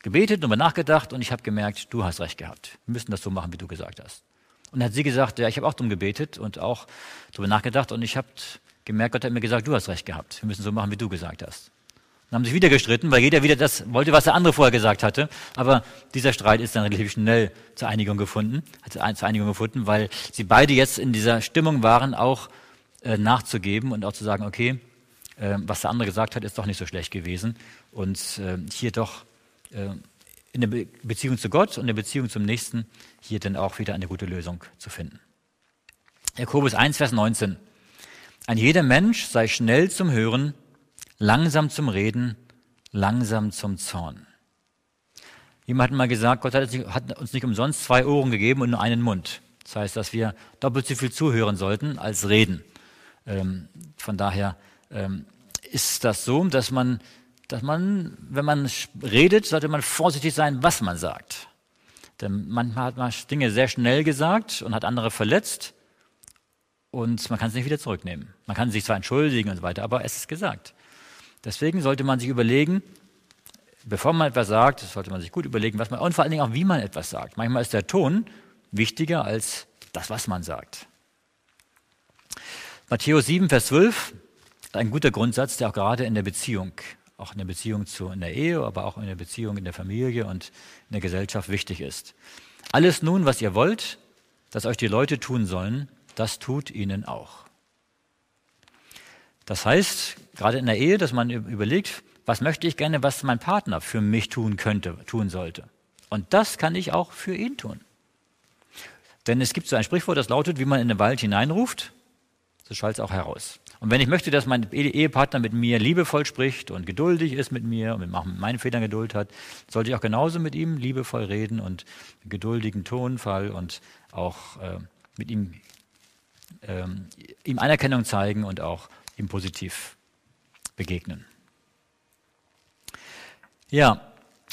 gebetet, und nachgedacht und ich habe gemerkt, du hast recht gehabt. Wir müssen das so machen, wie du gesagt hast. Und dann hat sie gesagt, ja, ich habe auch darum gebetet und auch darüber nachgedacht und ich habe gemerkt, Gott hat mir gesagt, du hast recht gehabt. Wir müssen so machen, wie du gesagt hast. Dann haben sich wieder gestritten, weil jeder wieder das wollte, was der andere vorher gesagt hatte. Aber dieser Streit ist dann relativ schnell zur Einigung gefunden, hat zur Einigung gefunden, weil sie beide jetzt in dieser Stimmung waren, auch äh, nachzugeben und auch zu sagen, okay, was der andere gesagt hat, ist doch nicht so schlecht gewesen. Und äh, hier doch äh, in der Be Beziehung zu Gott und in der Beziehung zum Nächsten hier dann auch wieder eine gute Lösung zu finden. Jakobus 1, Vers 19. Ein jeder Mensch sei schnell zum Hören, langsam zum Reden, langsam zum Zorn. Jemand hat mal gesagt, Gott hat uns nicht umsonst zwei Ohren gegeben und nur einen Mund. Das heißt, dass wir doppelt so viel zuhören sollten als reden. Ähm, von daher ähm, ist das so, dass man, dass man, wenn man redet, sollte man vorsichtig sein, was man sagt. Denn manchmal hat man Dinge sehr schnell gesagt und hat andere verletzt und man kann es nicht wieder zurücknehmen. Man kann sich zwar entschuldigen und so weiter, aber es ist gesagt. Deswegen sollte man sich überlegen, bevor man etwas sagt, sollte man sich gut überlegen, was man und vor allen Dingen auch, wie man etwas sagt. Manchmal ist der Ton wichtiger als das, was man sagt. Matthäus 7, Vers 12 ein guter Grundsatz, der auch gerade in der Beziehung, auch in der Beziehung zu in der Ehe, aber auch in der Beziehung in der Familie und in der Gesellschaft wichtig ist. Alles nun, was ihr wollt, dass euch die Leute tun sollen, das tut ihnen auch. Das heißt, gerade in der Ehe, dass man überlegt, was möchte ich gerne, was mein Partner für mich tun könnte, tun sollte. Und das kann ich auch für ihn tun. Denn es gibt so ein Sprichwort, das lautet, wie man in den Wald hineinruft, so schallt es auch heraus. Und wenn ich möchte, dass mein Ehepartner mit mir liebevoll spricht und geduldig ist mit mir und mit meinen Fehlern Geduld hat, sollte ich auch genauso mit ihm liebevoll reden und geduldigen Tonfall und auch äh, mit ihm, äh, ihm Anerkennung zeigen und auch ihm positiv begegnen. Ja,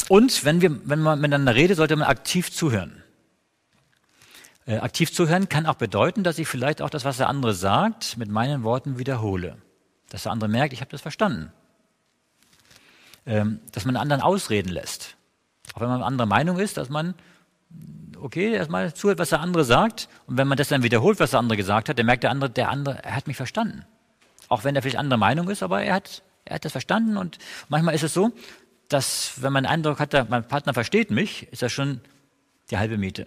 und wenn, wir, wenn man miteinander redet, sollte man aktiv zuhören. Äh, aktiv zuhören kann auch bedeuten, dass ich vielleicht auch das, was der andere sagt, mit meinen Worten wiederhole. Dass der andere merkt, ich habe das verstanden. Ähm, dass man anderen ausreden lässt. Auch wenn man eine andere Meinung ist, dass man, okay, erstmal zuhört, was der andere sagt. Und wenn man das dann wiederholt, was der andere gesagt hat, dann merkt der andere, der andere, er hat mich verstanden. Auch wenn er vielleicht andere Meinung ist, aber er hat, er hat das verstanden. Und manchmal ist es so, dass wenn man den Eindruck hat, mein Partner versteht mich, ist das schon die halbe Miete.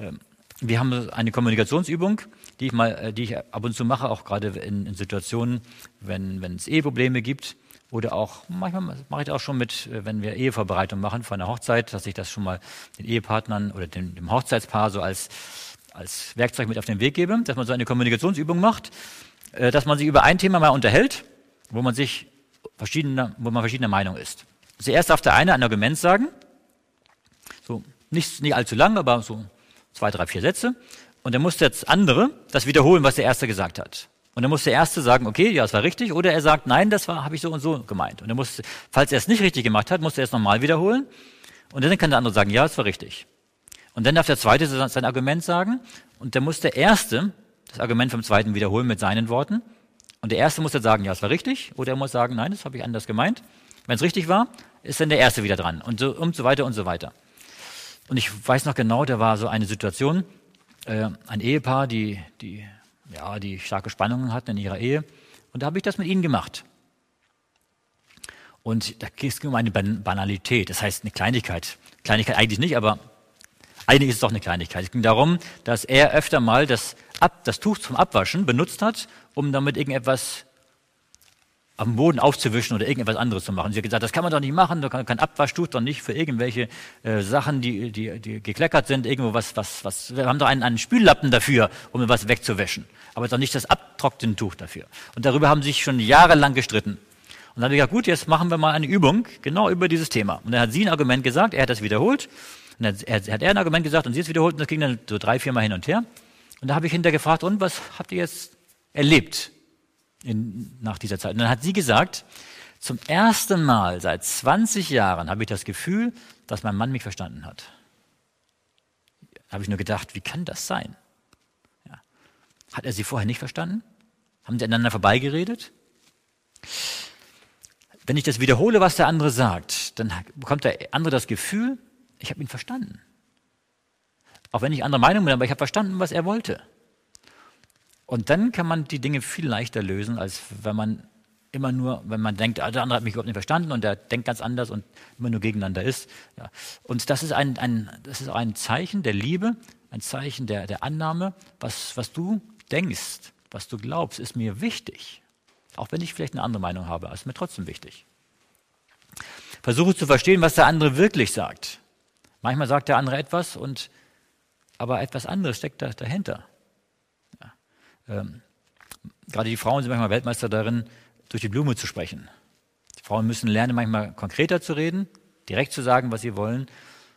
Ähm, wir haben eine Kommunikationsübung, die ich, mal, äh, die ich ab und zu mache, auch gerade in, in Situationen, wenn, wenn es Eheprobleme gibt. Oder auch, manchmal mache ich das auch schon mit, äh, wenn wir Ehevorbereitung machen für eine Hochzeit, dass ich das schon mal den Ehepartnern oder dem, dem Hochzeitspaar so als, als Werkzeug mit auf den Weg gebe, dass man so eine Kommunikationsübung macht, äh, dass man sich über ein Thema mal unterhält, wo man sich verschiedene, wo man verschiedener Meinung ist. Zuerst darf der eine ein Argument sagen, so nicht, nicht allzu lang, aber so zwei, drei, vier Sätze. Und dann muss der andere das wiederholen, was der Erste gesagt hat. Und dann muss der Erste sagen, okay, ja, das war richtig, oder er sagt, nein, das habe ich so und so gemeint. Und dann muss, falls er es nicht richtig gemacht hat, muss er es nochmal wiederholen. Und dann kann der andere sagen, ja, es war richtig. Und dann darf der Zweite sein Argument sagen. Und dann muss der Erste das Argument vom Zweiten wiederholen mit seinen Worten. Und der Erste muss dann sagen, ja, es war richtig. Oder er muss sagen, nein, das habe ich anders gemeint. Wenn es richtig war, ist dann der Erste wieder dran. Und so, und so weiter und so weiter. Und ich weiß noch genau, da war so eine Situation, äh, ein Ehepaar, die, die, ja, die starke Spannungen hatten in ihrer Ehe. Und da habe ich das mit ihnen gemacht. Und da ging es um eine Banalität, das heißt eine Kleinigkeit. Kleinigkeit eigentlich nicht, aber eigentlich ist es doch eine Kleinigkeit. Es ging darum, dass er öfter mal das, Ab, das Tuch zum Abwaschen benutzt hat, um damit irgendetwas am Boden aufzuwischen oder irgendetwas anderes zu machen. Sie hat gesagt, das kann man doch nicht machen, kann, kein Abwaschtuch doch nicht für irgendwelche äh, Sachen, die, die, die gekleckert sind, irgendwo was, was, was, wir haben doch einen, einen Spüllappen dafür, um was wegzuwäschen, aber doch nicht das Abtrocknentuch dafür. Und darüber haben sie sich schon jahrelang gestritten. Und dann habe ich gesagt, gut, jetzt machen wir mal eine Übung genau über dieses Thema. Und dann hat sie ein Argument gesagt, er hat das wiederholt, und dann hat er ein Argument gesagt und sie hat es wiederholt, und das ging dann so drei, vier Mal hin und her. Und da habe ich hinterher gefragt, und was habt ihr jetzt erlebt? In, nach dieser Zeit. Und dann hat sie gesagt, zum ersten Mal seit 20 Jahren habe ich das Gefühl, dass mein Mann mich verstanden hat. Habe ich nur gedacht, wie kann das sein? Ja. Hat er sie vorher nicht verstanden? Haben sie aneinander vorbeigeredet? Wenn ich das wiederhole, was der andere sagt, dann bekommt der andere das Gefühl, ich habe ihn verstanden. Auch wenn ich andere Meinung bin, aber ich habe verstanden, was er wollte. Und dann kann man die Dinge viel leichter lösen, als wenn man immer nur, wenn man denkt, ah, der andere hat mich überhaupt nicht verstanden und der denkt ganz anders und immer nur gegeneinander ist. Ja. Und das ist ein, ein, das ist ein Zeichen der Liebe, ein Zeichen der, der Annahme, was, was du denkst, was du glaubst, ist mir wichtig. Auch wenn ich vielleicht eine andere Meinung habe, ist mir trotzdem wichtig. Versuche zu verstehen, was der andere wirklich sagt. Manchmal sagt der andere etwas und aber etwas anderes steckt da, dahinter. Ähm, gerade die Frauen sind manchmal Weltmeister darin, durch die Blume zu sprechen. Die Frauen müssen lernen, manchmal konkreter zu reden, direkt zu sagen, was sie wollen.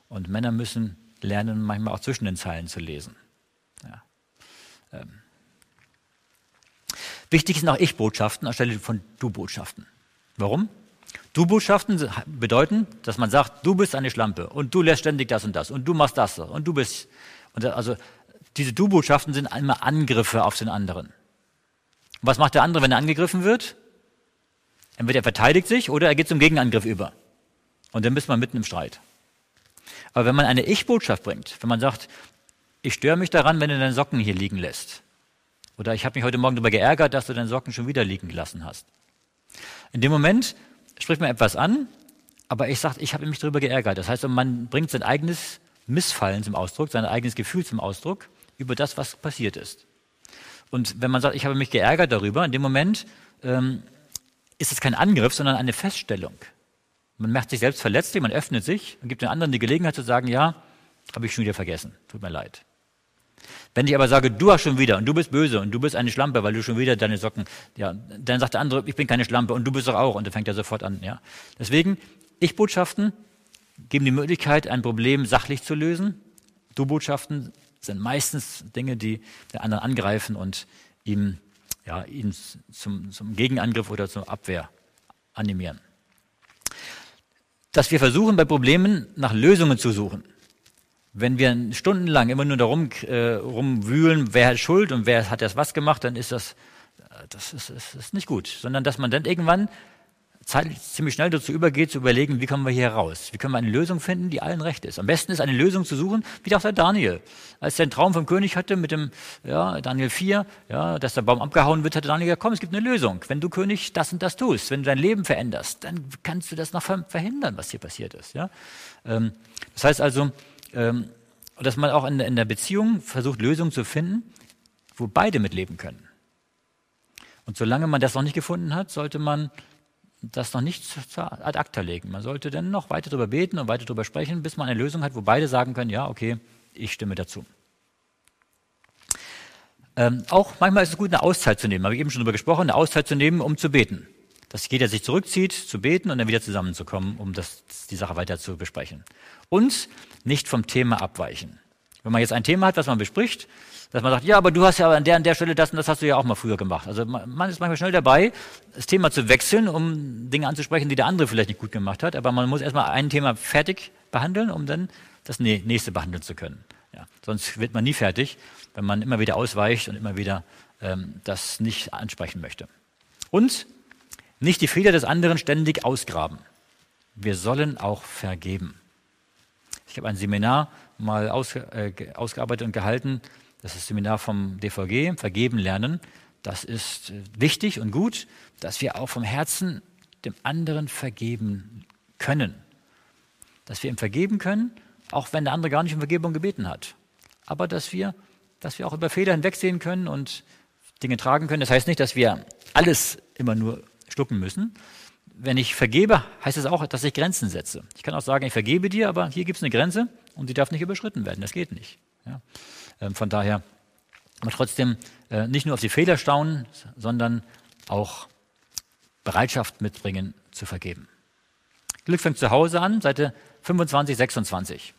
Und Männer müssen lernen, manchmal auch zwischen den Zeilen zu lesen. Ja. Ähm. Wichtig sind auch Ich-Botschaften anstelle von Du-Botschaften. Warum? Du-Botschaften bedeuten, dass man sagt, du bist eine Schlampe und du lässt ständig das und das und du machst das und du bist. Und also diese Du-Botschaften sind einmal Angriffe auf den anderen. Was macht der andere, wenn er angegriffen wird? Entweder er verteidigt sich oder er geht zum Gegenangriff über. Und dann bist man mitten im Streit. Aber wenn man eine Ich-Botschaft bringt, wenn man sagt, ich störe mich daran, wenn du deine Socken hier liegen lässt. Oder ich habe mich heute Morgen darüber geärgert, dass du deine Socken schon wieder liegen gelassen hast. In dem Moment spricht man etwas an, aber ich sage, ich habe mich darüber geärgert. Das heißt, man bringt sein eigenes Missfallen zum Ausdruck, sein eigenes Gefühl zum Ausdruck über das, was passiert ist. Und wenn man sagt, ich habe mich geärgert darüber, in dem Moment ähm, ist es kein Angriff, sondern eine Feststellung. Man macht sich selbst verletzlich, man öffnet sich und gibt den anderen die Gelegenheit zu sagen, ja, habe ich schon wieder vergessen, tut mir leid. Wenn ich aber sage, du hast schon wieder und du bist böse und du bist eine Schlampe, weil du schon wieder deine Socken, ja, dann sagt der andere, ich bin keine Schlampe und du bist doch auch und dann fängt er sofort an, ja. Deswegen, Ich-Botschaften geben die Möglichkeit, ein Problem sachlich zu lösen. Du-Botschaften sind meistens Dinge, die den anderen angreifen und ihm, ja, ihn zum, zum Gegenangriff oder zur Abwehr animieren. Dass wir versuchen, bei Problemen nach Lösungen zu suchen. Wenn wir stundenlang immer nur darum äh, rumwühlen, wer hat Schuld und wer hat das was gemacht, dann ist das, äh, das ist, ist, ist nicht gut. Sondern dass man dann irgendwann ziemlich schnell dazu übergeht, zu überlegen, wie kommen wir hier raus? Wie können wir eine Lösung finden, die allen recht ist? Am besten ist eine Lösung zu suchen, wie doch der Daniel. Als er den Traum vom König hatte mit dem, ja, Daniel 4, ja, dass der Baum abgehauen wird, hatte Daniel gesagt, komm, es gibt eine Lösung. Wenn du König das und das tust, wenn du dein Leben veränderst, dann kannst du das noch verhindern, was hier passiert ist, ja. Ähm, das heißt also, ähm, dass man auch in der Beziehung versucht, Lösungen zu finden, wo beide mitleben können. Und solange man das noch nicht gefunden hat, sollte man das noch nicht ad acta legen. Man sollte dann noch weiter darüber beten und weiter darüber sprechen, bis man eine Lösung hat, wo beide sagen können, ja, okay, ich stimme dazu. Ähm, auch manchmal ist es gut, eine Auszeit zu nehmen. Habe ich eben schon darüber gesprochen, eine Auszeit zu nehmen, um zu beten. Dass jeder sich zurückzieht, zu beten und dann wieder zusammenzukommen, um das, die Sache weiter zu besprechen. Und nicht vom Thema abweichen. Wenn man jetzt ein Thema hat, was man bespricht, dass man sagt, ja, aber du hast ja an der an der Stelle das und das hast du ja auch mal früher gemacht. Also man ist manchmal schnell dabei, das Thema zu wechseln, um Dinge anzusprechen, die der andere vielleicht nicht gut gemacht hat. Aber man muss erstmal ein Thema fertig behandeln, um dann das nächste behandeln zu können. Ja, sonst wird man nie fertig, wenn man immer wieder ausweicht und immer wieder ähm, das nicht ansprechen möchte. Und nicht die Fehler des anderen ständig ausgraben. Wir sollen auch vergeben. Ich habe ein Seminar mal aus, äh, ausgearbeitet und gehalten das ist Seminar vom DVG, Vergeben lernen. Das ist äh, wichtig und gut, dass wir auch vom Herzen dem anderen vergeben können. Dass wir ihm vergeben können, auch wenn der andere gar nicht um Vergebung gebeten hat. Aber dass wir, dass wir auch über Fehler hinwegsehen können und Dinge tragen können. Das heißt nicht, dass wir alles immer nur schlucken müssen. Wenn ich vergebe, heißt es das auch, dass ich Grenzen setze. Ich kann auch sagen, ich vergebe dir, aber hier gibt es eine Grenze und die darf nicht überschritten werden. Das geht nicht. Ja. Ähm, von daher, aber trotzdem äh, nicht nur auf die Fehler staunen, sondern auch Bereitschaft mitbringen zu vergeben. Glück fängt zu Hause an, Seite 25, 26.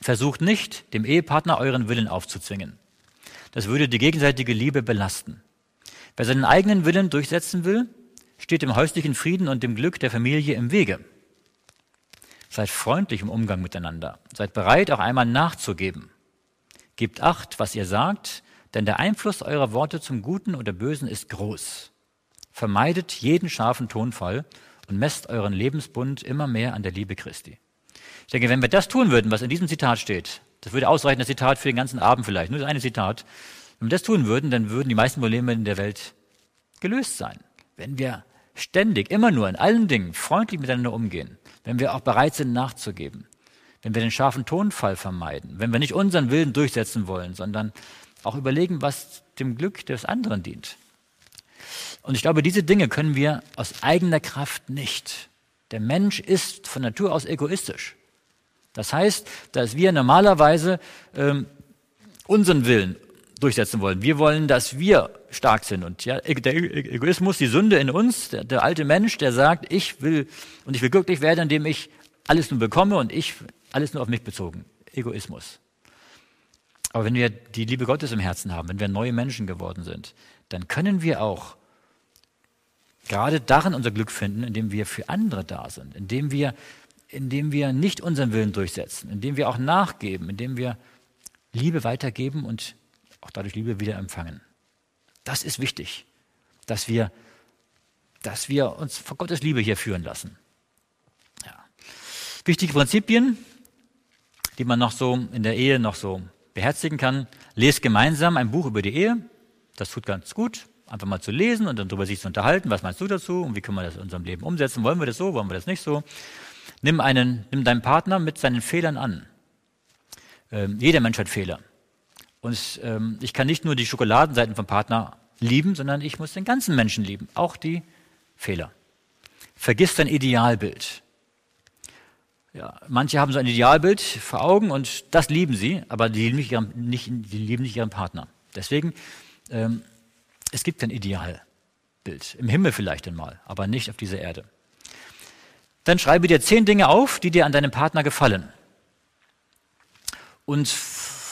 Versucht nicht, dem Ehepartner euren Willen aufzuzwingen. Das würde die gegenseitige Liebe belasten. Wer seinen eigenen Willen durchsetzen will, steht dem häuslichen Frieden und dem Glück der Familie im Wege. Seid freundlich im Umgang miteinander. Seid bereit, auch einmal nachzugeben. Gebt acht, was ihr sagt, denn der Einfluss eurer Worte zum Guten oder Bösen ist groß. Vermeidet jeden scharfen Tonfall und messt euren Lebensbund immer mehr an der Liebe Christi. Ich denke, wenn wir das tun würden, was in diesem Zitat steht, das würde ausreichen, das Zitat für den ganzen Abend vielleicht, nur das eine Zitat. Wenn wir das tun würden, dann würden die meisten Probleme in der Welt gelöst sein. Wenn wir ständig, immer nur in allen Dingen freundlich miteinander umgehen, wenn wir auch bereit sind nachzugeben, wenn wir den scharfen Tonfall vermeiden, wenn wir nicht unseren Willen durchsetzen wollen, sondern auch überlegen, was dem Glück des anderen dient. Und ich glaube, diese Dinge können wir aus eigener Kraft nicht. Der Mensch ist von Natur aus egoistisch. Das heißt, dass wir normalerweise ähm, unseren Willen durchsetzen wollen. Wir wollen, dass wir stark sind. Und ja, der Egoismus, die Sünde in uns, der, der alte Mensch, der sagt, ich will und ich will glücklich werden, indem ich alles nur bekomme und ich alles nur auf mich bezogen. Egoismus. Aber wenn wir die Liebe Gottes im Herzen haben, wenn wir neue Menschen geworden sind, dann können wir auch gerade darin unser Glück finden, indem wir für andere da sind, indem wir, indem wir nicht unseren Willen durchsetzen, indem wir auch nachgeben, indem wir Liebe weitergeben und auch dadurch Liebe wieder empfangen. Das ist wichtig, dass wir, dass wir uns von Gottes Liebe hier führen lassen. Ja. Wichtige Prinzipien, die man noch so in der Ehe noch so beherzigen kann. Lest gemeinsam ein Buch über die Ehe. Das tut ganz gut, einfach mal zu lesen und dann darüber sich zu unterhalten. Was meinst du dazu und wie können wir das in unserem Leben umsetzen? Wollen wir das so? Wollen wir das nicht so? Nimm einen, nimm deinen Partner mit seinen Fehlern an. Ähm, jeder Mensch hat Fehler. Und ähm, ich kann nicht nur die Schokoladenseiten vom Partner lieben, sondern ich muss den ganzen Menschen lieben, auch die Fehler. Vergiss dein Idealbild. Ja, manche haben so ein Idealbild vor Augen und das lieben sie, aber die lieben nicht ihren, nicht, die lieben nicht ihren Partner. Deswegen, ähm, es gibt kein Idealbild. Im Himmel vielleicht einmal, aber nicht auf dieser Erde. Dann schreibe dir zehn Dinge auf, die dir an deinem Partner gefallen. Und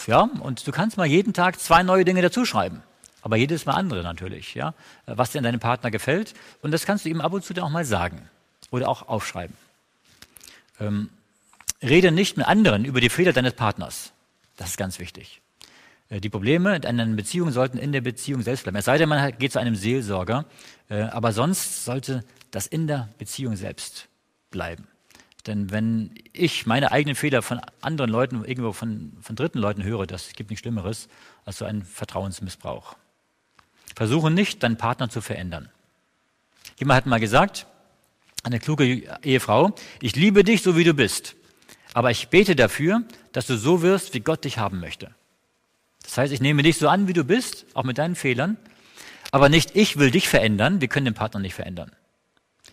ja, und du kannst mal jeden Tag zwei neue Dinge dazuschreiben. Aber jedes Mal andere natürlich, ja, was dir an deinem Partner gefällt. Und das kannst du ihm ab und zu dann auch mal sagen oder auch aufschreiben. Ähm, rede nicht mit anderen über die Fehler deines Partners. Das ist ganz wichtig. Äh, die Probleme in einer Beziehung sollten in der Beziehung selbst bleiben. Es sei denn, man geht zu einem Seelsorger, äh, aber sonst sollte das in der Beziehung selbst bleiben. Denn wenn ich meine eigenen Fehler von anderen Leuten, irgendwo von, von dritten Leuten höre, das gibt nichts Schlimmeres als so einen Vertrauensmissbrauch. Versuche nicht, deinen Partner zu verändern. Jemand hat mal gesagt, eine kluge Ehefrau, ich liebe dich so wie du bist, aber ich bete dafür, dass du so wirst, wie Gott dich haben möchte. Das heißt, ich nehme dich so an, wie du bist, auch mit deinen Fehlern, aber nicht ich will dich verändern, wir können den Partner nicht verändern.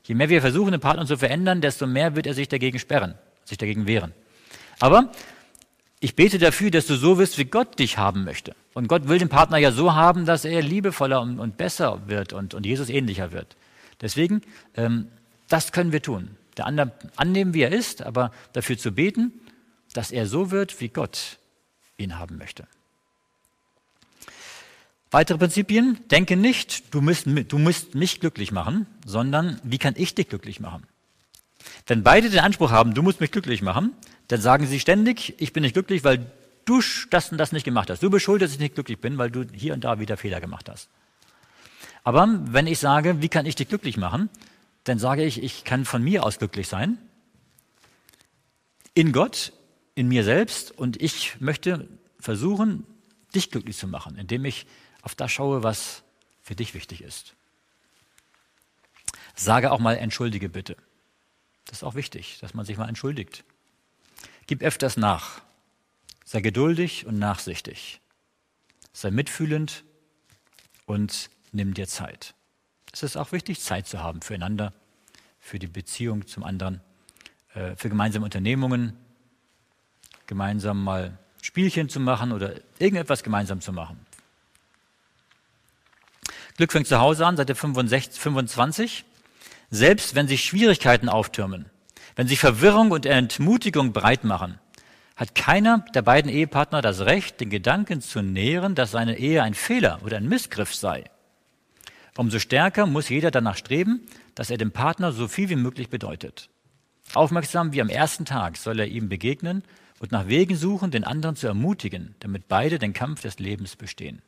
Je mehr wir versuchen, den Partner zu verändern, desto mehr wird er sich dagegen sperren, sich dagegen wehren. Aber ich bete dafür, dass du so wirst, wie Gott dich haben möchte. Und Gott will den Partner ja so haben, dass er liebevoller und, und besser wird und, und Jesus ähnlicher wird. Deswegen ähm, das können wir tun. Der andere annehmen, wie er ist, aber dafür zu beten, dass er so wird, wie Gott ihn haben möchte. Weitere Prinzipien, denke nicht, du musst, du musst mich glücklich machen, sondern wie kann ich dich glücklich machen? Wenn beide den Anspruch haben, du musst mich glücklich machen, dann sagen sie ständig, ich bin nicht glücklich, weil du das und das nicht gemacht hast. Du bist schuld, dass ich nicht glücklich bin, weil du hier und da wieder Fehler gemacht hast. Aber wenn ich sage, wie kann ich dich glücklich machen, dann sage ich, ich kann von mir aus glücklich sein, in Gott, in mir selbst und ich möchte versuchen, dich glücklich zu machen, indem ich auf das schaue, was für dich wichtig ist. Sage auch mal entschuldige bitte. Das ist auch wichtig, dass man sich mal entschuldigt. Gib öfters nach. Sei geduldig und nachsichtig. Sei mitfühlend und nimm dir Zeit. Es ist auch wichtig, Zeit zu haben füreinander, für die Beziehung zum anderen, äh, für gemeinsame Unternehmungen, gemeinsam mal Spielchen zu machen oder irgendetwas gemeinsam zu machen. Glück fängt zu Hause an, Seite 65, 25. Selbst wenn sich Schwierigkeiten auftürmen, wenn sich Verwirrung und Entmutigung breit machen, hat keiner der beiden Ehepartner das Recht, den Gedanken zu nähren, dass seine Ehe ein Fehler oder ein Missgriff sei. Umso stärker muss jeder danach streben, dass er dem Partner so viel wie möglich bedeutet. Aufmerksam wie am ersten Tag soll er ihm begegnen und nach Wegen suchen, den anderen zu ermutigen, damit beide den Kampf des Lebens bestehen.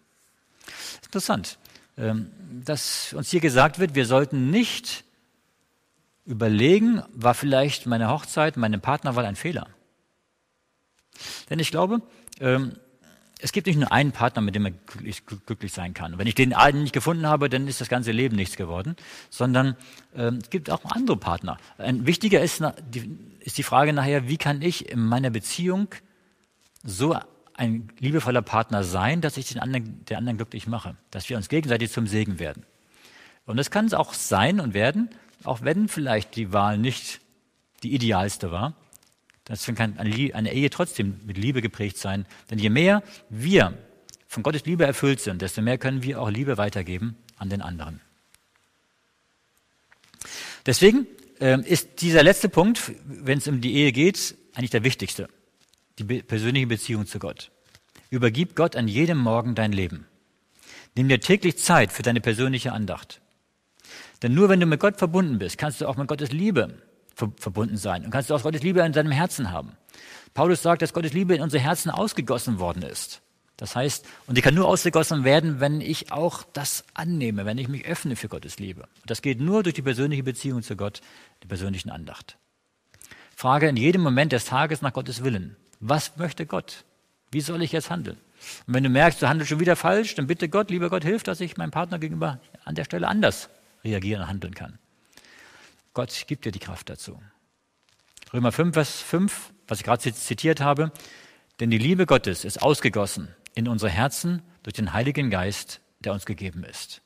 Interessant, ähm, dass uns hier gesagt wird, wir sollten nicht überlegen, war vielleicht meine Hochzeit, meine Partnerwahl ein Fehler. Denn ich glaube, ähm, es gibt nicht nur einen Partner, mit dem man glücklich, glücklich, sein kann. Und wenn ich den einen nicht gefunden habe, dann ist das ganze Leben nichts geworden, sondern ähm, es gibt auch andere Partner. Ein wichtiger ist, die, ist die Frage nachher, wie kann ich in meiner Beziehung so ein liebevoller Partner sein, dass ich den anderen, den anderen glücklich mache, dass wir uns gegenseitig zum Segen werden. Und das kann es auch sein und werden, auch wenn vielleicht die Wahl nicht die idealste war. Deswegen kann eine Ehe trotzdem mit Liebe geprägt sein. Denn je mehr wir von Gottes Liebe erfüllt sind, desto mehr können wir auch Liebe weitergeben an den anderen. Deswegen äh, ist dieser letzte Punkt, wenn es um die Ehe geht, eigentlich der wichtigste. Die persönliche Beziehung zu Gott. Übergib Gott an jedem Morgen dein Leben. Nimm dir täglich Zeit für deine persönliche Andacht. Denn nur wenn du mit Gott verbunden bist, kannst du auch mit Gottes Liebe verbunden sein und kannst du auch Gottes Liebe in deinem Herzen haben. Paulus sagt, dass Gottes Liebe in unsere Herzen ausgegossen worden ist. Das heißt, und die kann nur ausgegossen werden, wenn ich auch das annehme, wenn ich mich öffne für Gottes Liebe. Das geht nur durch die persönliche Beziehung zu Gott, die persönlichen Andacht. Frage in jedem Moment des Tages nach Gottes Willen. Was möchte Gott? Wie soll ich jetzt handeln? Und wenn du merkst, du handelst schon wieder falsch, dann bitte Gott, lieber Gott, hilf, dass ich meinem Partner gegenüber an der Stelle anders reagieren und handeln kann. Gott gibt dir die Kraft dazu. Römer 5, Vers 5, was ich gerade zitiert habe. Denn die Liebe Gottes ist ausgegossen in unsere Herzen durch den Heiligen Geist, der uns gegeben ist.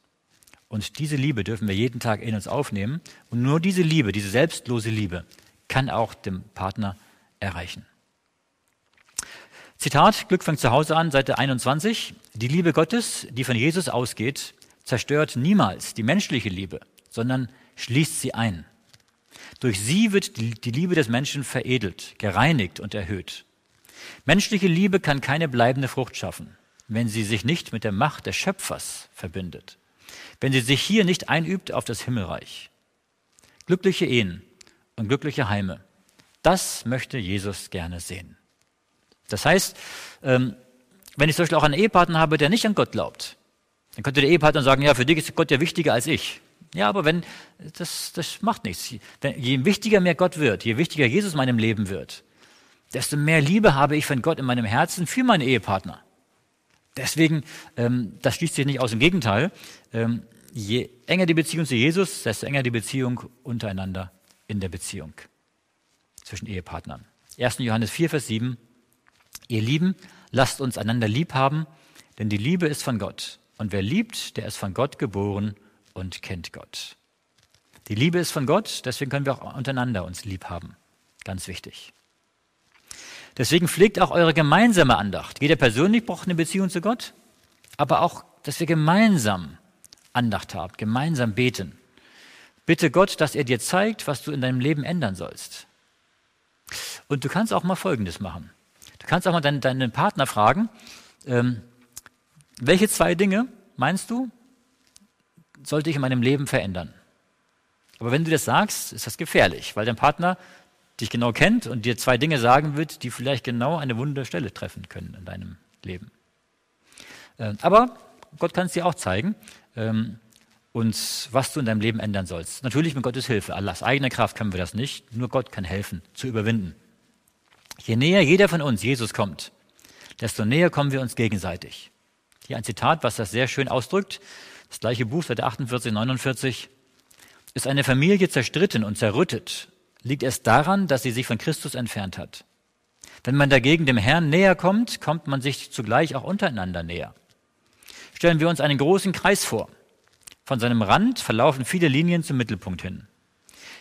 Und diese Liebe dürfen wir jeden Tag in uns aufnehmen. Und nur diese Liebe, diese selbstlose Liebe, kann auch dem Partner erreichen. Zitat, Glück fängt zu Hause an, Seite 21. Die Liebe Gottes, die von Jesus ausgeht, zerstört niemals die menschliche Liebe, sondern schließt sie ein. Durch sie wird die Liebe des Menschen veredelt, gereinigt und erhöht. Menschliche Liebe kann keine bleibende Frucht schaffen, wenn sie sich nicht mit der Macht des Schöpfers verbindet, wenn sie sich hier nicht einübt auf das Himmelreich. Glückliche Ehen und glückliche Heime, das möchte Jesus gerne sehen. Das heißt, ähm, wenn ich zum Beispiel auch einen Ehepartner habe, der nicht an Gott glaubt, dann könnte der Ehepartner sagen, ja, für dich ist Gott ja wichtiger als ich. Ja, aber wenn, das, das macht nichts. Je wichtiger mir Gott wird, je wichtiger Jesus in meinem Leben wird, desto mehr Liebe habe ich von Gott in meinem Herzen für meinen Ehepartner. Deswegen, ähm, das schließt sich nicht aus. Im Gegenteil, ähm, je enger die Beziehung zu Jesus, desto enger die Beziehung untereinander in der Beziehung zwischen Ehepartnern. 1. Johannes 4, Vers 7. Ihr Lieben, lasst uns einander lieb haben, denn die Liebe ist von Gott. Und wer liebt, der ist von Gott geboren und kennt Gott. Die Liebe ist von Gott, deswegen können wir auch untereinander uns lieb haben. Ganz wichtig. Deswegen pflegt auch eure gemeinsame Andacht. Jeder persönlich braucht eine Beziehung zu Gott, aber auch, dass wir gemeinsam Andacht haben, gemeinsam beten. Bitte Gott, dass er dir zeigt, was du in deinem Leben ändern sollst. Und du kannst auch mal Folgendes machen. Du kannst auch mal deinen, deinen Partner fragen, ähm, welche zwei Dinge, meinst du, sollte ich in meinem Leben verändern? Aber wenn du das sagst, ist das gefährlich, weil dein Partner dich genau kennt und dir zwei Dinge sagen wird, die vielleicht genau eine wunde Stelle treffen können in deinem Leben. Ähm, aber Gott kann es dir auch zeigen ähm, und was du in deinem Leben ändern sollst. Natürlich mit Gottes Hilfe. Aus eigener Kraft können wir das nicht. Nur Gott kann helfen, zu überwinden. Je näher jeder von uns Jesus kommt, desto näher kommen wir uns gegenseitig. Hier ein Zitat, was das sehr schön ausdrückt. Das gleiche Buch, Seite 48, 49. Ist eine Familie zerstritten und zerrüttet, liegt es daran, dass sie sich von Christus entfernt hat. Wenn man dagegen dem Herrn näher kommt, kommt man sich zugleich auch untereinander näher. Stellen wir uns einen großen Kreis vor. Von seinem Rand verlaufen viele Linien zum Mittelpunkt hin.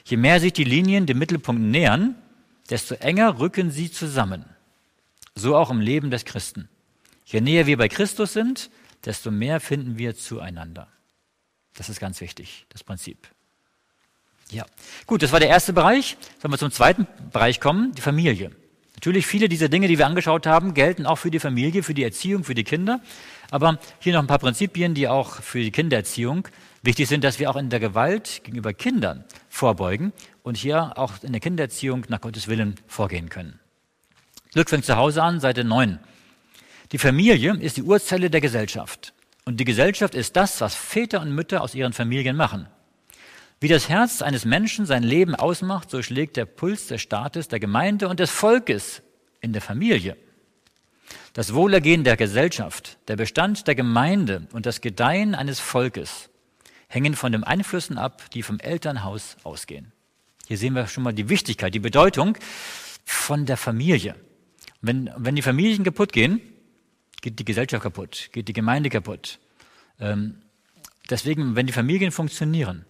Je mehr sich die Linien dem Mittelpunkt nähern, desto enger rücken sie zusammen. So auch im Leben des Christen. Je näher wir bei Christus sind, desto mehr finden wir zueinander. Das ist ganz wichtig, das Prinzip. Ja, gut, das war der erste Bereich. Sollen wir zum zweiten Bereich kommen, die Familie. Natürlich, viele dieser Dinge, die wir angeschaut haben, gelten auch für die Familie, für die Erziehung, für die Kinder. Aber hier noch ein paar Prinzipien, die auch für die Kindererziehung wichtig sind, dass wir auch in der Gewalt gegenüber Kindern vorbeugen und hier auch in der Kindererziehung nach Gottes Willen vorgehen können. Glück fängt zu Hause an, Seite 9. Die Familie ist die Urzelle der Gesellschaft. Und die Gesellschaft ist das, was Väter und Mütter aus ihren Familien machen. Wie das Herz eines Menschen sein Leben ausmacht, so schlägt der Puls des Staates, der Gemeinde und des Volkes in der Familie. Das Wohlergehen der Gesellschaft, der Bestand der Gemeinde und das Gedeihen eines Volkes hängen von den Einflüssen ab, die vom Elternhaus ausgehen. Hier sehen wir schon mal die Wichtigkeit, die Bedeutung von der Familie. Wenn, wenn die Familien kaputt gehen, geht die Gesellschaft kaputt, geht die Gemeinde kaputt. Ähm, deswegen, wenn die Familien funktionieren,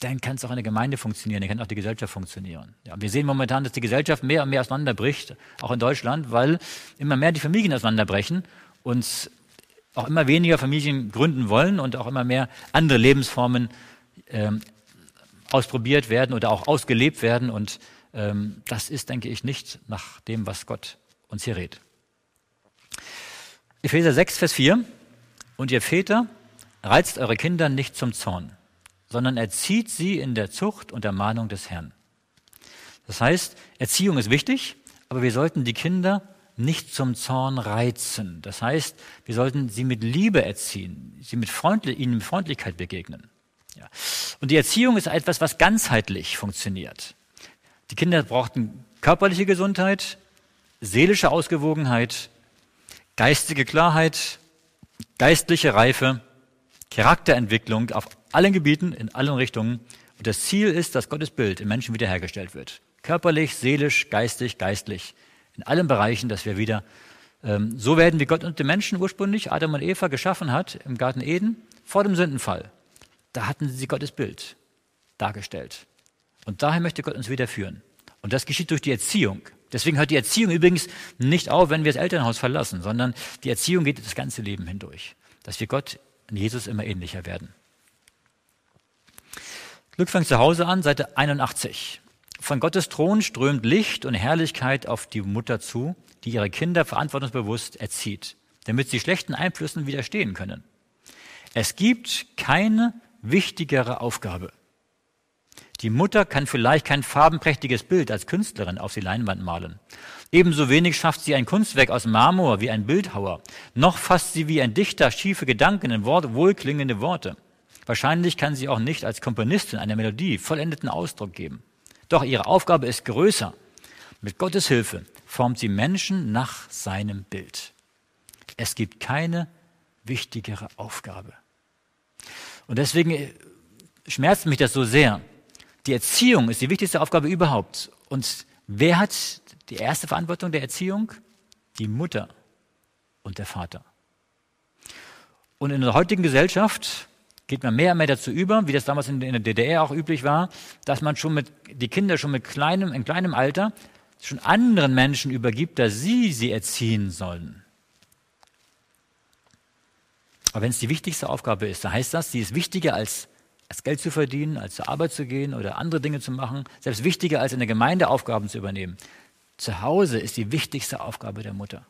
dann kann es auch eine Gemeinde funktionieren, dann kann auch die Gesellschaft funktionieren. Ja, wir sehen momentan, dass die Gesellschaft mehr und mehr auseinanderbricht, auch in Deutschland, weil immer mehr die Familien auseinanderbrechen und auch immer weniger Familien gründen wollen und auch immer mehr andere Lebensformen ähm, ausprobiert werden oder auch ausgelebt werden. Und ähm, das ist, denke ich, nicht nach dem, was Gott uns hier redet. Epheser 6, Vers 4. Und ihr Väter, reizt eure Kinder nicht zum Zorn sondern erzieht sie in der Zucht und Ermahnung des Herrn. Das heißt, Erziehung ist wichtig, aber wir sollten die Kinder nicht zum Zorn reizen. Das heißt, wir sollten sie mit Liebe erziehen, sie mit Freundli ihnen mit Freundlichkeit begegnen. Ja. Und die Erziehung ist etwas, was ganzheitlich funktioniert. Die Kinder brauchten körperliche Gesundheit, seelische Ausgewogenheit, geistige Klarheit, geistliche Reife, Charakterentwicklung auf allen Gebieten, in allen Richtungen. Und das Ziel ist, dass Gottes Bild im Menschen wiederhergestellt wird. Körperlich, seelisch, geistig, geistlich. In allen Bereichen, dass wir wieder ähm, so werden, wie Gott und den Menschen ursprünglich, Adam und Eva, geschaffen hat im Garten Eden, vor dem Sündenfall. Da hatten sie Gottes Bild dargestellt. Und daher möchte Gott uns wieder führen. Und das geschieht durch die Erziehung. Deswegen hört die Erziehung übrigens nicht auf, wenn wir das Elternhaus verlassen, sondern die Erziehung geht das ganze Leben hindurch. Dass wir Gott und Jesus immer ähnlicher werden. Glück fängt zu Hause an, Seite 81. Von Gottes Thron strömt Licht und Herrlichkeit auf die Mutter zu, die ihre Kinder verantwortungsbewusst erzieht, damit sie schlechten Einflüssen widerstehen können. Es gibt keine wichtigere Aufgabe. Die Mutter kann vielleicht kein farbenprächtiges Bild als Künstlerin auf die Leinwand malen. Ebenso wenig schafft sie ein Kunstwerk aus Marmor wie ein Bildhauer. Noch fasst sie wie ein Dichter schiefe Gedanken in Worte, wohlklingende Worte. Wahrscheinlich kann sie auch nicht als Komponistin einer Melodie vollendeten Ausdruck geben. Doch ihre Aufgabe ist größer. Mit Gottes Hilfe formt sie Menschen nach seinem Bild. Es gibt keine wichtigere Aufgabe. Und deswegen äh, schmerzt mich das so sehr. Die Erziehung ist die wichtigste Aufgabe überhaupt. Und wer hat die erste Verantwortung der Erziehung? Die Mutter und der Vater. Und in der heutigen Gesellschaft geht man mehr und mehr dazu über, wie das damals in der DDR auch üblich war, dass man schon mit, die Kinder schon mit kleinem, in kleinem Alter schon anderen Menschen übergibt, dass sie sie erziehen sollen. Aber wenn es die wichtigste Aufgabe ist, dann heißt das, sie ist wichtiger als, als Geld zu verdienen, als zur Arbeit zu gehen oder andere Dinge zu machen, selbst wichtiger als in der Gemeinde Aufgaben zu übernehmen. Zu Hause ist die wichtigste Aufgabe der Mutter.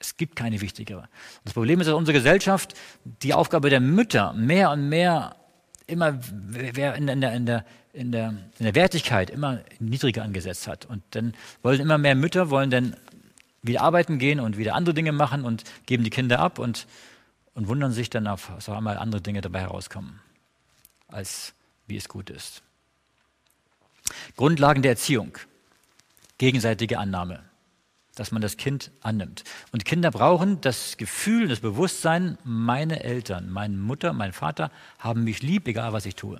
Es gibt keine wichtigere. Das Problem ist, dass unsere Gesellschaft die Aufgabe der Mütter mehr und mehr immer in der, in der, in der, in der Wertigkeit immer niedriger angesetzt hat. Und dann wollen immer mehr Mütter wollen dann wieder arbeiten gehen und wieder andere Dinge machen und geben die Kinder ab und, und wundern sich dann auf, dass auf einmal andere Dinge dabei herauskommen, als wie es gut ist. Grundlagen der Erziehung. Gegenseitige Annahme dass man das Kind annimmt. Und Kinder brauchen das Gefühl, das Bewusstsein, meine Eltern, meine Mutter, mein Vater haben mich lieb, egal was ich tue.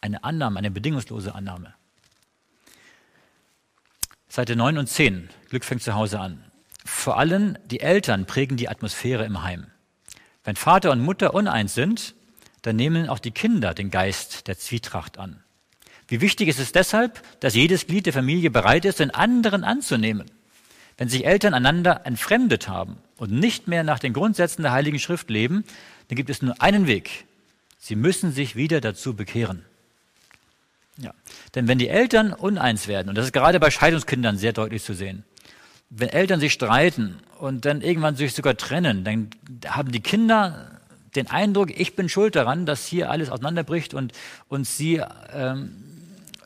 Eine Annahme, eine bedingungslose Annahme. Seite 9 und 10, Glück fängt zu Hause an. Vor allem die Eltern prägen die Atmosphäre im Heim. Wenn Vater und Mutter uneins sind, dann nehmen auch die Kinder den Geist der Zwietracht an. Wie wichtig ist es deshalb, dass jedes Glied der Familie bereit ist, den anderen anzunehmen? Wenn sich Eltern einander entfremdet haben und nicht mehr nach den Grundsätzen der Heiligen Schrift leben, dann gibt es nur einen Weg. Sie müssen sich wieder dazu bekehren. Ja. Denn wenn die Eltern uneins werden, und das ist gerade bei Scheidungskindern sehr deutlich zu sehen, wenn Eltern sich streiten und dann irgendwann sich sogar trennen, dann haben die Kinder den Eindruck, ich bin schuld daran, dass hier alles auseinanderbricht und, und sie ähm,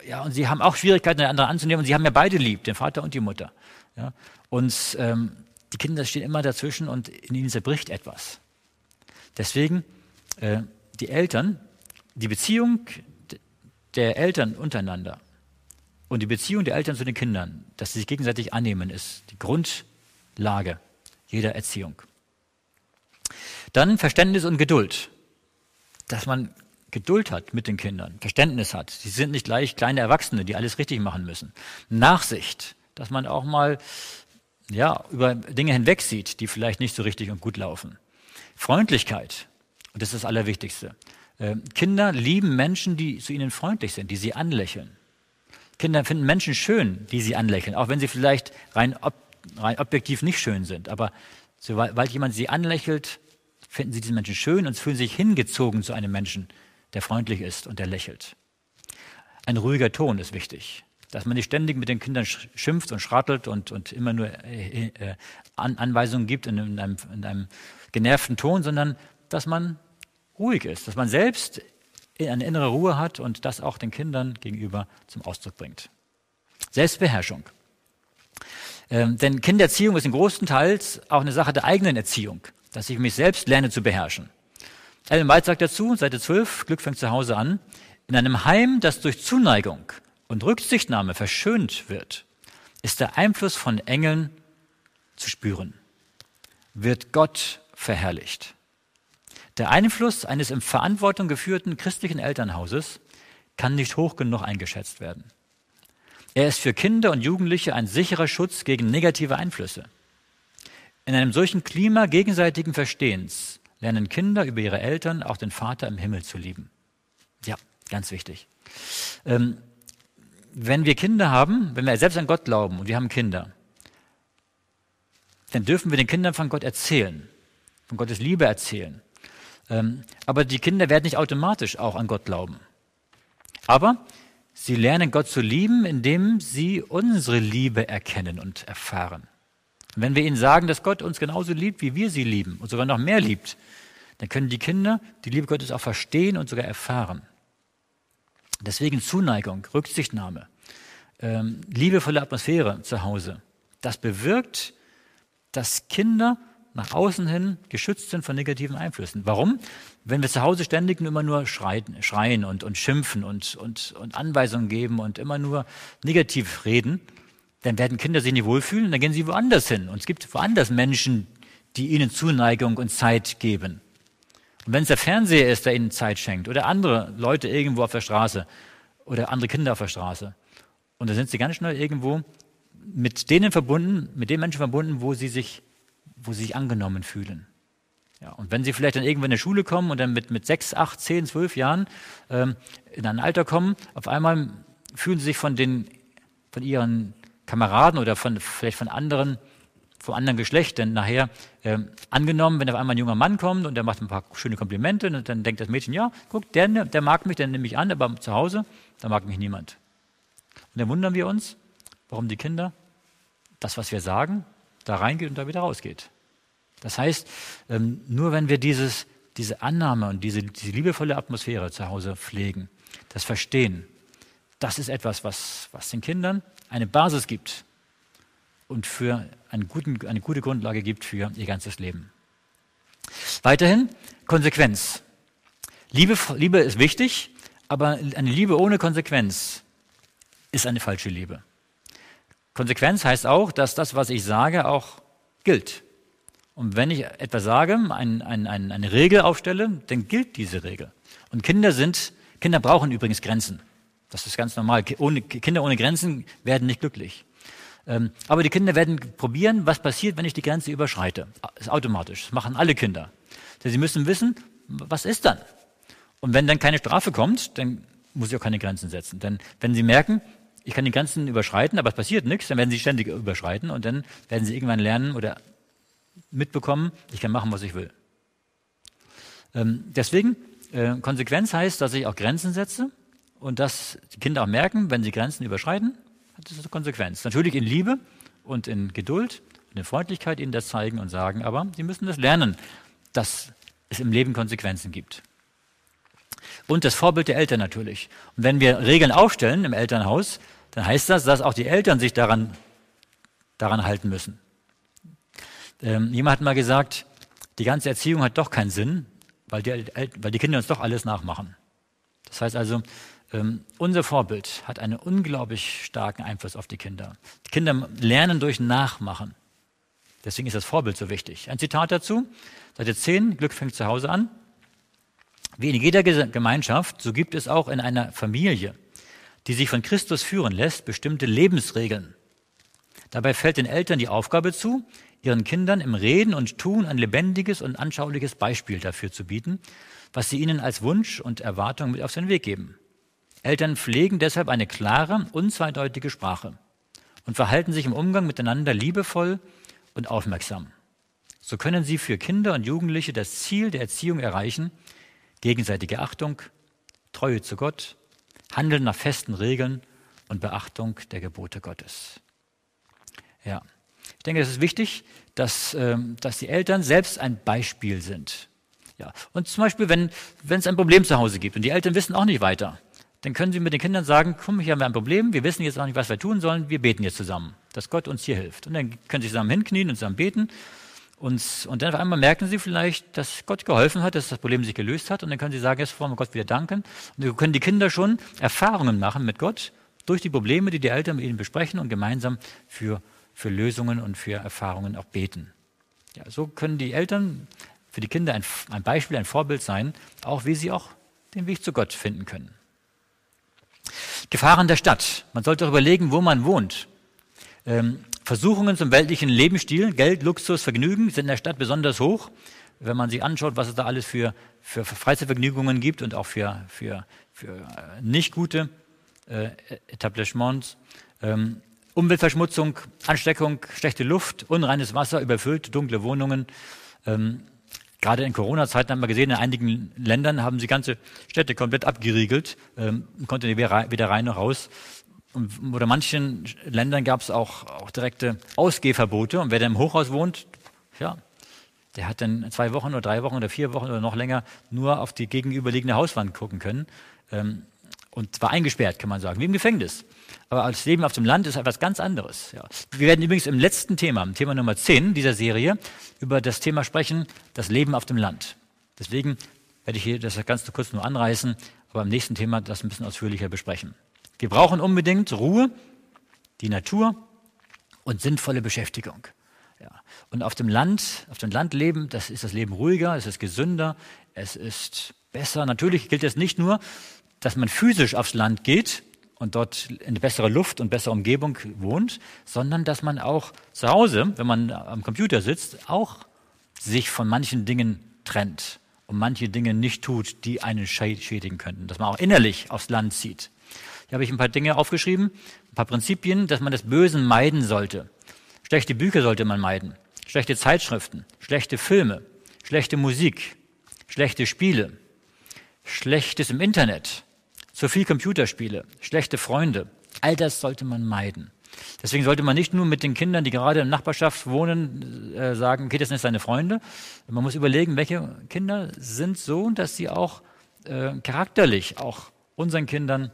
ja, und sie haben auch Schwierigkeiten, den anderen anzunehmen. Und sie haben ja beide lieb, den Vater und die Mutter. Ja? Und ähm, die Kinder stehen immer dazwischen und in ihnen zerbricht etwas. Deswegen äh, die Eltern, die Beziehung der Eltern untereinander und die Beziehung der Eltern zu den Kindern, dass sie sich gegenseitig annehmen, ist die Grundlage jeder Erziehung. Dann Verständnis und Geduld, dass man Geduld hat mit den Kindern, Verständnis hat. Sie sind nicht gleich kleine Erwachsene, die alles richtig machen müssen. Nachsicht, dass man auch mal ja, über Dinge hinwegsieht, die vielleicht nicht so richtig und gut laufen. Freundlichkeit, und das ist das Allerwichtigste. Äh, Kinder lieben Menschen, die zu ihnen freundlich sind, die sie anlächeln. Kinder finden Menschen schön, die sie anlächeln, auch wenn sie vielleicht rein, ob, rein objektiv nicht schön sind. Aber sobald jemand sie anlächelt, finden sie diesen Menschen schön und fühlen sich hingezogen zu einem Menschen, der freundlich ist und der lächelt. Ein ruhiger Ton ist wichtig, dass man nicht ständig mit den Kindern schimpft und schrattelt und, und immer nur äh, äh, An Anweisungen gibt in einem, in einem genervten Ton, sondern dass man ruhig ist, dass man selbst eine innere Ruhe hat und das auch den Kindern gegenüber zum Ausdruck bringt. Selbstbeherrschung. Ähm, denn Kindererziehung ist in großen Teils auch eine Sache der eigenen Erziehung, dass ich mich selbst lerne zu beherrschen. Ellen White sagt dazu, Seite 12, Glück fängt zu Hause an, in einem Heim, das durch Zuneigung und Rücksichtnahme verschönt wird, ist der Einfluss von Engeln zu spüren. Wird Gott verherrlicht. Der Einfluss eines in Verantwortung geführten christlichen Elternhauses kann nicht hoch genug eingeschätzt werden. Er ist für Kinder und Jugendliche ein sicherer Schutz gegen negative Einflüsse. In einem solchen Klima gegenseitigen Verstehens lernen Kinder über ihre Eltern auch den Vater im Himmel zu lieben. Ja, ganz wichtig. Ähm, wenn wir Kinder haben, wenn wir selbst an Gott glauben und wir haben Kinder, dann dürfen wir den Kindern von Gott erzählen, von Gottes Liebe erzählen. Ähm, aber die Kinder werden nicht automatisch auch an Gott glauben. Aber sie lernen Gott zu lieben, indem sie unsere Liebe erkennen und erfahren. Wenn wir ihnen sagen, dass Gott uns genauso liebt, wie wir sie lieben und sogar noch mehr liebt, dann können die Kinder die Liebe Gottes auch verstehen und sogar erfahren. Deswegen Zuneigung, Rücksichtnahme, ähm, liebevolle Atmosphäre zu Hause. Das bewirkt, dass Kinder nach außen hin geschützt sind von negativen Einflüssen. Warum? Wenn wir zu Hause ständig immer nur schreien, schreien und, und schimpfen und, und, und Anweisungen geben und immer nur negativ reden, dann werden Kinder sich nicht wohlfühlen dann gehen sie woanders hin. Und es gibt woanders Menschen, die ihnen Zuneigung und Zeit geben. Und wenn es der Fernseher ist, der ihnen Zeit schenkt, oder andere Leute irgendwo auf der Straße, oder andere Kinder auf der Straße, und dann sind sie ganz schnell irgendwo mit denen verbunden, mit den Menschen verbunden, wo sie sich, wo sie sich angenommen fühlen. Ja, und wenn sie vielleicht dann irgendwann in die Schule kommen und dann mit, mit sechs, acht, zehn, zwölf Jahren ähm, in ein Alter kommen, auf einmal fühlen sie sich von, den, von ihren Kameraden oder von, vielleicht von anderen vom anderen Geschlecht. Denn nachher, äh, angenommen, wenn auf einmal ein junger Mann kommt und der macht ein paar schöne Komplimente, und dann denkt das Mädchen, ja, guck, der, der mag mich, der nehme ich an, aber zu Hause, da mag mich niemand. Und dann wundern wir uns, Warum die Kinder? Das, was wir sagen, da reingeht und da wieder rausgeht. Das heißt, ähm, nur wenn wir dieses, diese Annahme und diese, diese liebevolle Atmosphäre zu Hause pflegen, das Verstehen, das ist etwas, was, was den Kindern eine Basis gibt und für einen guten, eine gute Grundlage gibt für ihr ganzes Leben. Weiterhin Konsequenz. Liebe, Liebe ist wichtig, aber eine Liebe ohne Konsequenz ist eine falsche Liebe. Konsequenz heißt auch, dass das, was ich sage, auch gilt. Und wenn ich etwas sage, ein, ein, ein, eine Regel aufstelle, dann gilt diese Regel. Und Kinder sind, Kinder brauchen übrigens Grenzen. Das ist ganz normal. Ohne, Kinder ohne Grenzen werden nicht glücklich. Ähm, aber die Kinder werden probieren, was passiert, wenn ich die Grenze überschreite. Das ist automatisch. Das machen alle Kinder. Sie müssen wissen, was ist dann? Und wenn dann keine Strafe kommt, dann muss ich auch keine Grenzen setzen. Denn wenn sie merken, ich kann die Grenzen überschreiten, aber es passiert nichts, dann werden sie ständig überschreiten und dann werden sie irgendwann lernen oder mitbekommen, ich kann machen, was ich will. Ähm, deswegen, äh, Konsequenz heißt, dass ich auch Grenzen setze und dass die Kinder auch merken, wenn sie Grenzen überschreiten, hat das eine Konsequenz. Natürlich in Liebe und in Geduld und in Freundlichkeit ihnen das zeigen und sagen, aber sie müssen das lernen, dass es im Leben Konsequenzen gibt. Und das Vorbild der Eltern natürlich. Und wenn wir Regeln aufstellen im Elternhaus, dann heißt das, dass auch die Eltern sich daran, daran halten müssen. Ähm, jemand hat mal gesagt, die ganze Erziehung hat doch keinen Sinn, weil die, weil die Kinder uns doch alles nachmachen. Das heißt also, ähm, unser Vorbild hat einen unglaublich starken Einfluss auf die Kinder. Die Kinder lernen durch Nachmachen. Deswegen ist das Vorbild so wichtig. Ein Zitat dazu, Seite 10, Glück fängt zu Hause an. Wie in jeder Gemeinschaft, so gibt es auch in einer Familie, die sich von Christus führen lässt, bestimmte Lebensregeln. Dabei fällt den Eltern die Aufgabe zu, ihren Kindern im Reden und Tun ein lebendiges und anschauliches Beispiel dafür zu bieten, was sie ihnen als Wunsch und Erwartung mit auf den Weg geben. Eltern pflegen deshalb eine klare, unzweideutige Sprache und verhalten sich im Umgang miteinander liebevoll und aufmerksam. So können sie für Kinder und Jugendliche das Ziel der Erziehung erreichen, gegenseitige Achtung, Treue zu Gott, Handeln nach festen Regeln und Beachtung der Gebote Gottes. Ja, ich denke, es ist wichtig, dass, ähm, dass die Eltern selbst ein Beispiel sind. Ja, und zum Beispiel, wenn, wenn es ein Problem zu Hause gibt und die Eltern wissen auch nicht weiter, dann können sie mit den Kindern sagen, komm, hier haben wir ein Problem, wir wissen jetzt auch nicht, was wir tun sollen, wir beten jetzt zusammen, dass Gott uns hier hilft. Und dann können sie zusammen hinknien und zusammen beten und, und dann auf einmal merken sie vielleicht, dass Gott geholfen hat, dass das Problem sich gelöst hat. Und dann können sie sagen, jetzt wollen wir Gott wieder danken. Und dann können die Kinder schon Erfahrungen machen mit Gott durch die Probleme, die die Eltern mit ihnen besprechen und gemeinsam für, für Lösungen und für Erfahrungen auch beten. Ja, so können die Eltern für die Kinder ein, ein Beispiel, ein Vorbild sein, auch wie sie auch den Weg zu Gott finden können. Gefahren der Stadt. Man sollte auch überlegen, wo man wohnt. Ähm, Versuchungen zum weltlichen Lebensstil, Geld, Luxus, Vergnügen sind in der Stadt besonders hoch. Wenn man sich anschaut, was es da alles für, für Freizeitvergnügungen gibt und auch für, für, für äh, nicht gute äh, Etablissements. Ähm, Umweltverschmutzung, Ansteckung, schlechte Luft, unreines Wasser, überfüllt, dunkle Wohnungen. Ähm, gerade in Corona-Zeiten haben wir gesehen, in einigen Ländern haben sie ganze Städte komplett abgeriegelt, ähm, konnte weder rein noch raus oder manchen Ländern gab es auch, auch direkte Ausgehverbote. Und wer da im Hochhaus wohnt, ja, der hat dann zwei Wochen oder drei Wochen oder vier Wochen oder noch länger nur auf die gegenüberliegende Hauswand gucken können. Ähm, und war eingesperrt, kann man sagen, wie im Gefängnis. Aber das Leben auf dem Land ist etwas ganz anderes. Ja. Wir werden übrigens im letzten Thema, im Thema Nummer 10 dieser Serie, über das Thema sprechen, das Leben auf dem Land. Deswegen werde ich hier das ganz kurz nur anreißen, aber im nächsten Thema das ein bisschen ausführlicher besprechen. Wir brauchen unbedingt Ruhe, die Natur und sinnvolle Beschäftigung. Ja. Und auf dem Land, auf dem Land leben, das ist das Leben ruhiger, es ist gesünder, es ist besser. Natürlich gilt es nicht nur, dass man physisch aufs Land geht und dort in bessere Luft und bessere Umgebung wohnt, sondern dass man auch zu Hause, wenn man am Computer sitzt, auch sich von manchen Dingen trennt und manche Dinge nicht tut, die einen schädigen könnten. Dass man auch innerlich aufs Land zieht. Hier habe ich ein paar Dinge aufgeschrieben, ein paar Prinzipien, dass man das Bösen meiden sollte. Schlechte Bücher sollte man meiden, schlechte Zeitschriften, schlechte Filme, schlechte Musik, schlechte Spiele, schlechtes im Internet, zu viel Computerspiele, schlechte Freunde. All das sollte man meiden. Deswegen sollte man nicht nur mit den Kindern, die gerade in der Nachbarschaft wohnen, äh, sagen, okay, das sind jetzt deine Freunde. Man muss überlegen, welche Kinder sind so, dass sie auch äh, charakterlich auch unseren Kindern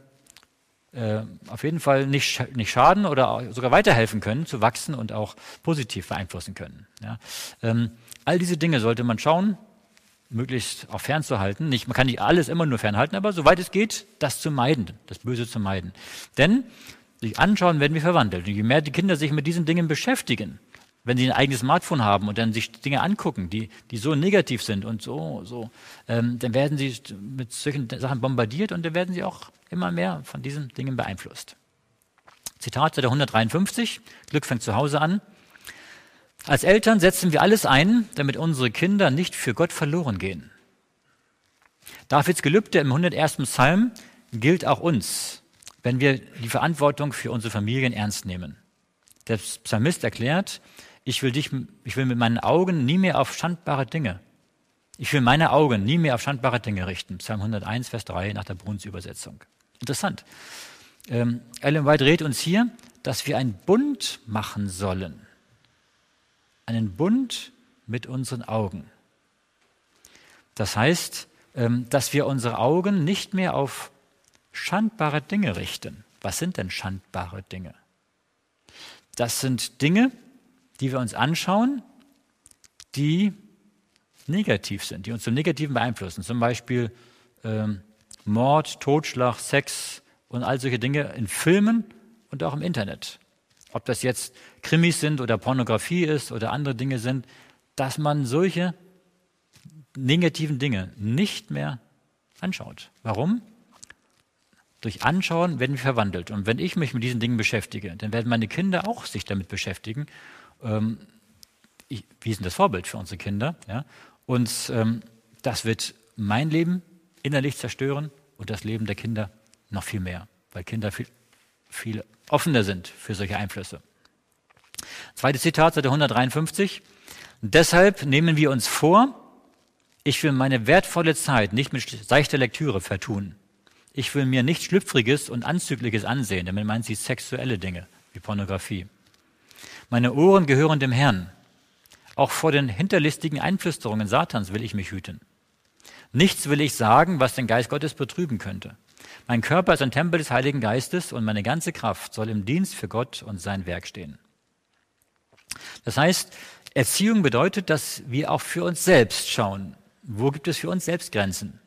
äh, auf jeden Fall nicht, nicht schaden oder sogar weiterhelfen können, zu wachsen und auch positiv beeinflussen können. Ja. Ähm, all diese Dinge sollte man schauen, möglichst auch fernzuhalten. Nicht, man kann nicht alles immer nur fernhalten, aber soweit es geht, das zu meiden, das Böse zu meiden. Denn sich anschauen, werden wir verwandelt. Und je mehr die Kinder sich mit diesen Dingen beschäftigen, wenn sie ein eigenes Smartphone haben und dann sich Dinge angucken, die, die so negativ sind und so, so, ähm, dann werden sie mit solchen Sachen bombardiert und dann werden sie auch immer mehr von diesen Dingen beeinflusst. Zitat Seite 153, Glück fängt zu Hause an. Als Eltern setzen wir alles ein, damit unsere Kinder nicht für Gott verloren gehen. Davids Gelübde im 101. Psalm gilt auch uns, wenn wir die Verantwortung für unsere Familien ernst nehmen. Der Psalmist erklärt, ich will dich, ich will mit meinen Augen nie mehr auf schandbare Dinge. Ich will meine Augen nie mehr auf schandbare Dinge richten. Psalm 101, Vers 3 nach der Bruns Übersetzung. Interessant. Ähm, Ellen White rät uns hier, dass wir einen Bund machen sollen. Einen Bund mit unseren Augen. Das heißt, ähm, dass wir unsere Augen nicht mehr auf schandbare Dinge richten. Was sind denn schandbare Dinge? Das sind Dinge, die wir uns anschauen, die negativ sind, die uns zum Negativen beeinflussen. Zum Beispiel ähm, Mord, Totschlag, Sex und all solche Dinge in Filmen und auch im Internet. Ob das jetzt Krimis sind oder Pornografie ist oder andere Dinge sind, dass man solche negativen Dinge nicht mehr anschaut. Warum? Durch Anschauen werden wir verwandelt. Und wenn ich mich mit diesen Dingen beschäftige, dann werden meine Kinder auch sich damit beschäftigen. Ähm, ich, wir sind das Vorbild für unsere Kinder. Ja? Und ähm, das wird mein Leben innerlich zerstören und das Leben der Kinder noch viel mehr, weil Kinder viel, viel offener sind für solche Einflüsse. Zweites Zitat, Seite 153. Deshalb nehmen wir uns vor, ich will meine wertvolle Zeit nicht mit seichter Lektüre vertun. Ich will mir nichts Schlüpfriges und Anzügliches ansehen, damit meint sie sexuelle Dinge wie Pornografie. Meine Ohren gehören dem Herrn. Auch vor den hinterlistigen Einflüsterungen Satans will ich mich hüten. Nichts will ich sagen, was den Geist Gottes betrüben könnte. Mein Körper ist ein Tempel des Heiligen Geistes und meine ganze Kraft soll im Dienst für Gott und sein Werk stehen. Das heißt, Erziehung bedeutet, dass wir auch für uns selbst schauen, wo gibt es für uns selbst Grenzen,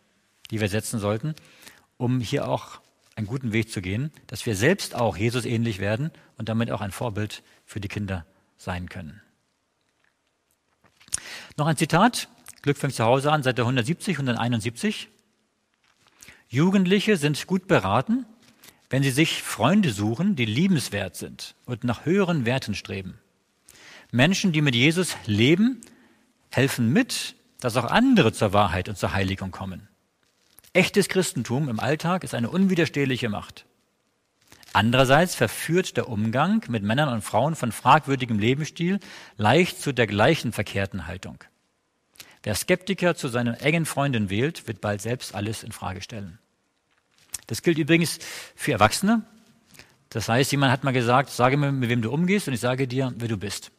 die wir setzen sollten, um hier auch einen guten Weg zu gehen, dass wir selbst auch Jesus ähnlich werden und damit auch ein Vorbild für die Kinder sein können. Noch ein Zitat Glück fängt zu Hause an, Seite 170, 171. Jugendliche sind gut beraten, wenn sie sich Freunde suchen, die liebenswert sind und nach höheren Werten streben. Menschen, die mit Jesus leben, helfen mit, dass auch andere zur Wahrheit und zur Heiligung kommen. Echtes Christentum im Alltag ist eine unwiderstehliche Macht. Andererseits verführt der Umgang mit Männern und Frauen von fragwürdigem Lebensstil leicht zu der gleichen verkehrten Haltung. Wer Skeptiker zu seiner engen Freundin wählt, wird bald selbst alles in Frage stellen. Das gilt übrigens für Erwachsene. Das heißt, jemand hat mal gesagt, sage mir, mit wem du umgehst und ich sage dir, wer du bist.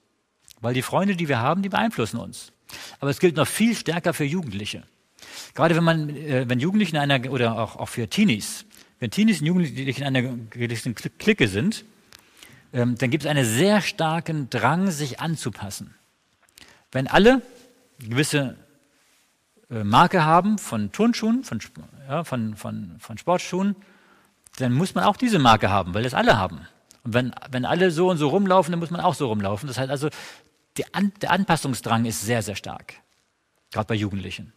Weil die Freunde, die wir haben, die beeinflussen uns. Aber es gilt noch viel stärker für Jugendliche. Gerade wenn man, äh, wenn Jugendliche in einer, oder auch, auch für Teenies, wenn Teenies und Jugendliche in einer gewissen Clique sind, ähm, dann gibt es einen sehr starken Drang, sich anzupassen. Wenn alle gewisse Marke haben von Turnschuhen, von, ja, von, von, von Sportschuhen, dann muss man auch diese Marke haben, weil das alle haben. Und wenn, wenn alle so und so rumlaufen, dann muss man auch so rumlaufen. Das heißt also, An, der Anpassungsdrang ist sehr, sehr stark, gerade bei Jugendlichen.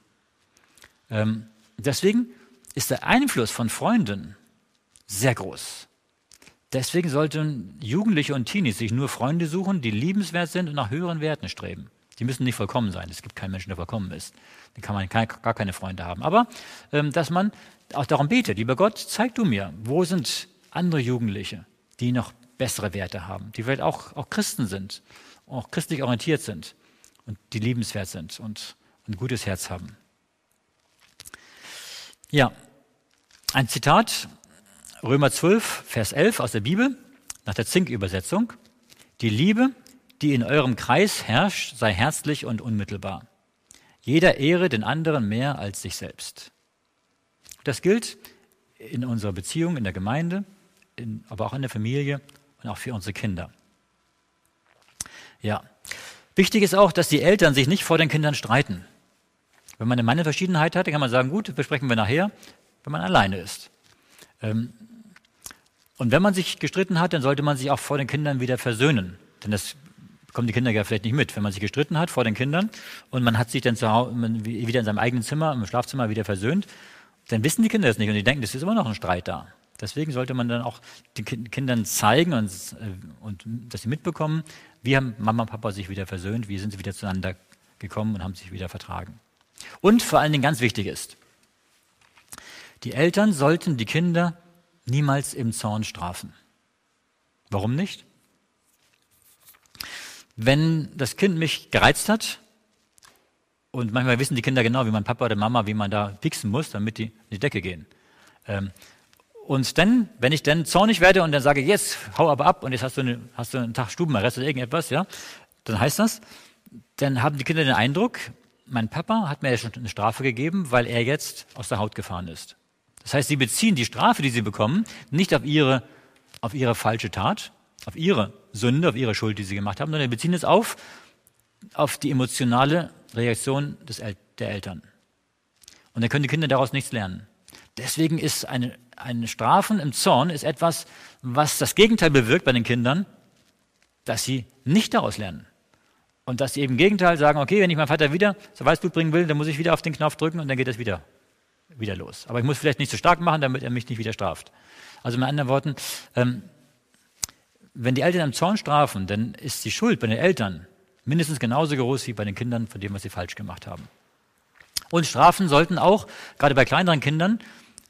Ähm, deswegen ist der Einfluss von Freunden sehr groß. Deswegen sollten Jugendliche und Teenies sich nur Freunde suchen, die liebenswert sind und nach höheren Werten streben. Die müssen nicht vollkommen sein. Es gibt keinen Menschen, der vollkommen ist. Dann kann man gar keine Freunde haben. Aber ähm, dass man auch darum betet, lieber Gott, zeig du mir, wo sind andere Jugendliche, die noch bessere Werte haben, die vielleicht auch, auch Christen sind, auch christlich orientiert sind und die liebenswert sind und ein gutes Herz haben. Ja, ein Zitat, Römer 12, Vers 11 aus der Bibel. nach der Zink-Übersetzung, die Liebe, die in eurem Kreis herrscht, sei herzlich und unmittelbar. Jeder ehre den anderen mehr als sich selbst. Das gilt in unserer Beziehung, in der Gemeinde, in, aber auch in der Familie und auch für unsere Kinder. Ja. Wichtig ist auch, dass die Eltern sich nicht vor den Kindern streiten. Wenn man eine Meinungsverschiedenheit hat, dann kann man sagen, gut, besprechen wir nachher, wenn man alleine ist. Ähm, und wenn man sich gestritten hat, dann sollte man sich auch vor den Kindern wieder versöhnen. Denn das bekommen die Kinder ja vielleicht nicht mit. Wenn man sich gestritten hat vor den Kindern und man hat sich dann zu Hause, wieder in seinem eigenen Zimmer, im Schlafzimmer wieder versöhnt, dann wissen die Kinder das nicht und die denken, es ist immer noch ein Streit da. Deswegen sollte man dann auch den Kindern zeigen und, äh, und dass sie mitbekommen, wie haben Mama und Papa sich wieder versöhnt, wie sind sie wieder zueinander gekommen und haben sich wieder vertragen. Und vor allen Dingen ganz wichtig ist, die Eltern sollten die Kinder niemals im Zorn strafen. Warum nicht? Wenn das Kind mich gereizt hat, und manchmal wissen die Kinder genau, wie man Papa oder Mama, wie man da pieksen muss, damit die in die Decke gehen. Ähm, und dann, wenn ich dann zornig werde und dann sage, jetzt hau aber ab und jetzt hast du, eine, hast du einen Tag Stubenarrest oder irgendetwas, ja, dann heißt das, dann haben die Kinder den Eindruck, mein Papa hat mir ja schon eine Strafe gegeben, weil er jetzt aus der Haut gefahren ist. Das heißt, sie beziehen die Strafe, die sie bekommen, nicht auf ihre, auf ihre falsche Tat, auf ihre Sünde, auf ihre Schuld, die sie gemacht haben, sondern beziehen es auf, auf die emotionale Reaktion des El der Eltern. Und dann können die Kinder daraus nichts lernen. Deswegen ist eine, eine Strafen im Zorn ist etwas, was das Gegenteil bewirkt bei den Kindern, dass sie nicht daraus lernen. Und dass sie eben im Gegenteil sagen, okay, wenn ich meinen Vater wieder zur Weißblut bringen will, dann muss ich wieder auf den Knopf drücken und dann geht es wieder wieder los. Aber ich muss vielleicht nicht so stark machen, damit er mich nicht wieder straft. Also mit anderen Worten, ähm, wenn die Eltern am Zorn strafen, dann ist die Schuld bei den Eltern mindestens genauso groß wie bei den Kindern von dem, was sie falsch gemacht haben. Und Strafen sollten auch, gerade bei kleineren Kindern,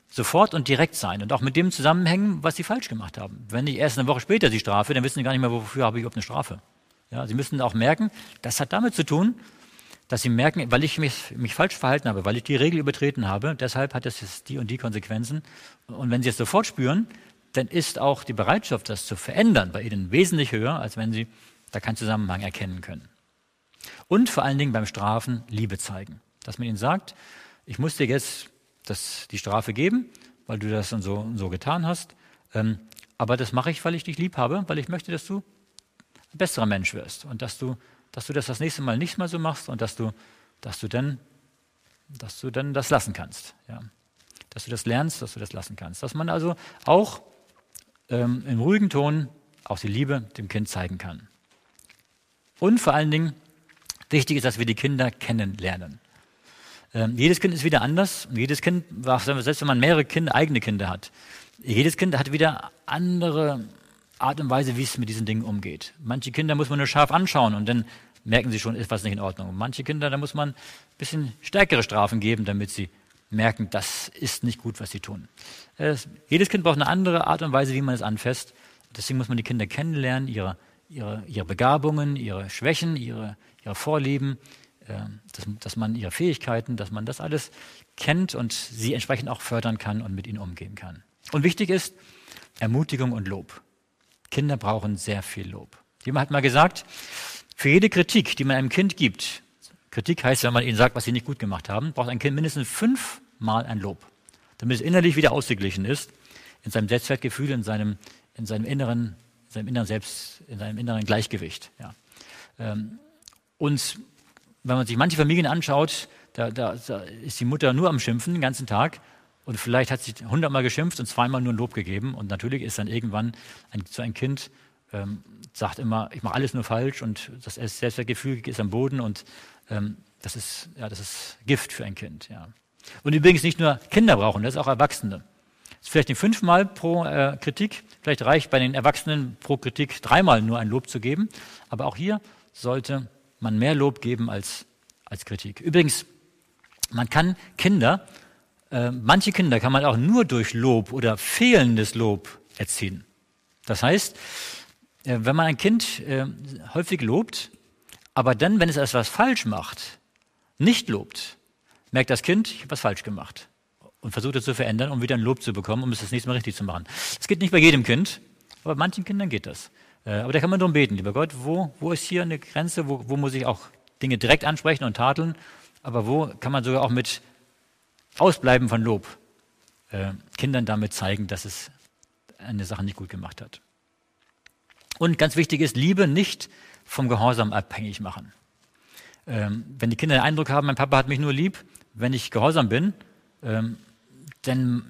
sofort und direkt sein und auch mit dem zusammenhängen, was sie falsch gemacht haben. Wenn ich erst eine Woche später sie strafe, dann wissen sie gar nicht mehr, wofür habe ich überhaupt eine Strafe. Ja, sie müssen auch merken, das hat damit zu tun, dass sie merken, weil ich mich, mich falsch verhalten habe, weil ich die Regel übertreten habe, deshalb hat es die und die Konsequenzen. Und wenn sie es sofort spüren, dann ist auch die Bereitschaft, das zu verändern, bei ihnen wesentlich höher, als wenn sie da keinen Zusammenhang erkennen können. Und vor allen Dingen beim Strafen Liebe zeigen. Dass man ihnen sagt, ich muss dir jetzt das, die Strafe geben, weil du das und so, und so getan hast. Ähm, aber das mache ich, weil ich dich lieb habe, weil ich möchte, dass du ein besserer Mensch wirst und dass du dass du das das nächste Mal nicht mehr so machst und dass du, dass du dann, dass du dann das lassen kannst. Ja. Dass du das lernst, dass du das lassen kannst. Dass man also auch ähm, im ruhigen Ton auch die Liebe dem Kind zeigen kann. Und vor allen Dingen, wichtig ist, dass wir die Kinder kennenlernen. Ähm, jedes Kind ist wieder anders. Und jedes Kind, selbst wenn man mehrere Kinder, eigene Kinder hat, jedes Kind hat wieder andere Art und Weise, wie es mit diesen Dingen umgeht. Manche Kinder muss man nur scharf anschauen und dann merken sie schon, ist was nicht in Ordnung. Und manche Kinder, da muss man ein bisschen stärkere Strafen geben, damit sie merken, das ist nicht gut, was sie tun. Äh, jedes Kind braucht eine andere Art und Weise, wie man es anfasst. Deswegen muss man die Kinder kennenlernen, ihre, ihre, ihre Begabungen, ihre Schwächen, ihre, ihre Vorlieben, äh, dass, dass man ihre Fähigkeiten, dass man das alles kennt und sie entsprechend auch fördern kann und mit ihnen umgehen kann. Und wichtig ist Ermutigung und Lob. Kinder brauchen sehr viel Lob. Jemand hat mal gesagt, für jede Kritik, die man einem Kind gibt, Kritik heißt, wenn man ihnen sagt, was sie nicht gut gemacht haben, braucht ein Kind mindestens fünfmal ein Lob, damit es innerlich wieder ausgeglichen ist, in seinem Selbstwertgefühl, in seinem, in seinem inneren, in seinem inneren Selbst, in seinem inneren Gleichgewicht. Ja. Ähm, und wenn man sich manche Familien anschaut, da, da, da ist die Mutter nur am Schimpfen den ganzen Tag und vielleicht hat sie hundertmal geschimpft und zweimal nur ein Lob gegeben. Und natürlich ist dann irgendwann ein, so ein Kind, ähm, sagt immer, ich mache alles nur falsch und das Selbstwertgefühl ist am Boden und ähm, das, ist, ja, das ist Gift für ein Kind. Ja. Und übrigens nicht nur Kinder brauchen das, auch Erwachsene. Das ist vielleicht nicht fünfmal pro äh, Kritik, vielleicht reicht bei den Erwachsenen pro Kritik dreimal nur ein Lob zu geben. Aber auch hier sollte man mehr Lob geben als, als Kritik. Übrigens, man kann Kinder äh, manche Kinder kann man auch nur durch Lob oder fehlendes Lob erziehen. Das heißt, äh, wenn man ein Kind äh, häufig lobt, aber dann, wenn es etwas falsch macht, nicht lobt, merkt das Kind, ich habe was falsch gemacht und versucht es zu verändern, um wieder ein Lob zu bekommen, um es das nächste Mal richtig zu machen. Das geht nicht bei jedem Kind, Aber manchen Kindern geht das. Äh, aber da kann man darum beten, lieber Gott, wo, wo ist hier eine Grenze, wo, wo muss ich auch Dinge direkt ansprechen und tadeln, aber wo kann man sogar auch mit Ausbleiben von Lob äh, Kindern damit zeigen, dass es eine Sache nicht gut gemacht hat. Und ganz wichtig ist, Liebe nicht vom Gehorsam abhängig machen. Ähm, wenn die Kinder den Eindruck haben, mein Papa hat mich nur lieb, wenn ich gehorsam bin, ähm, dann,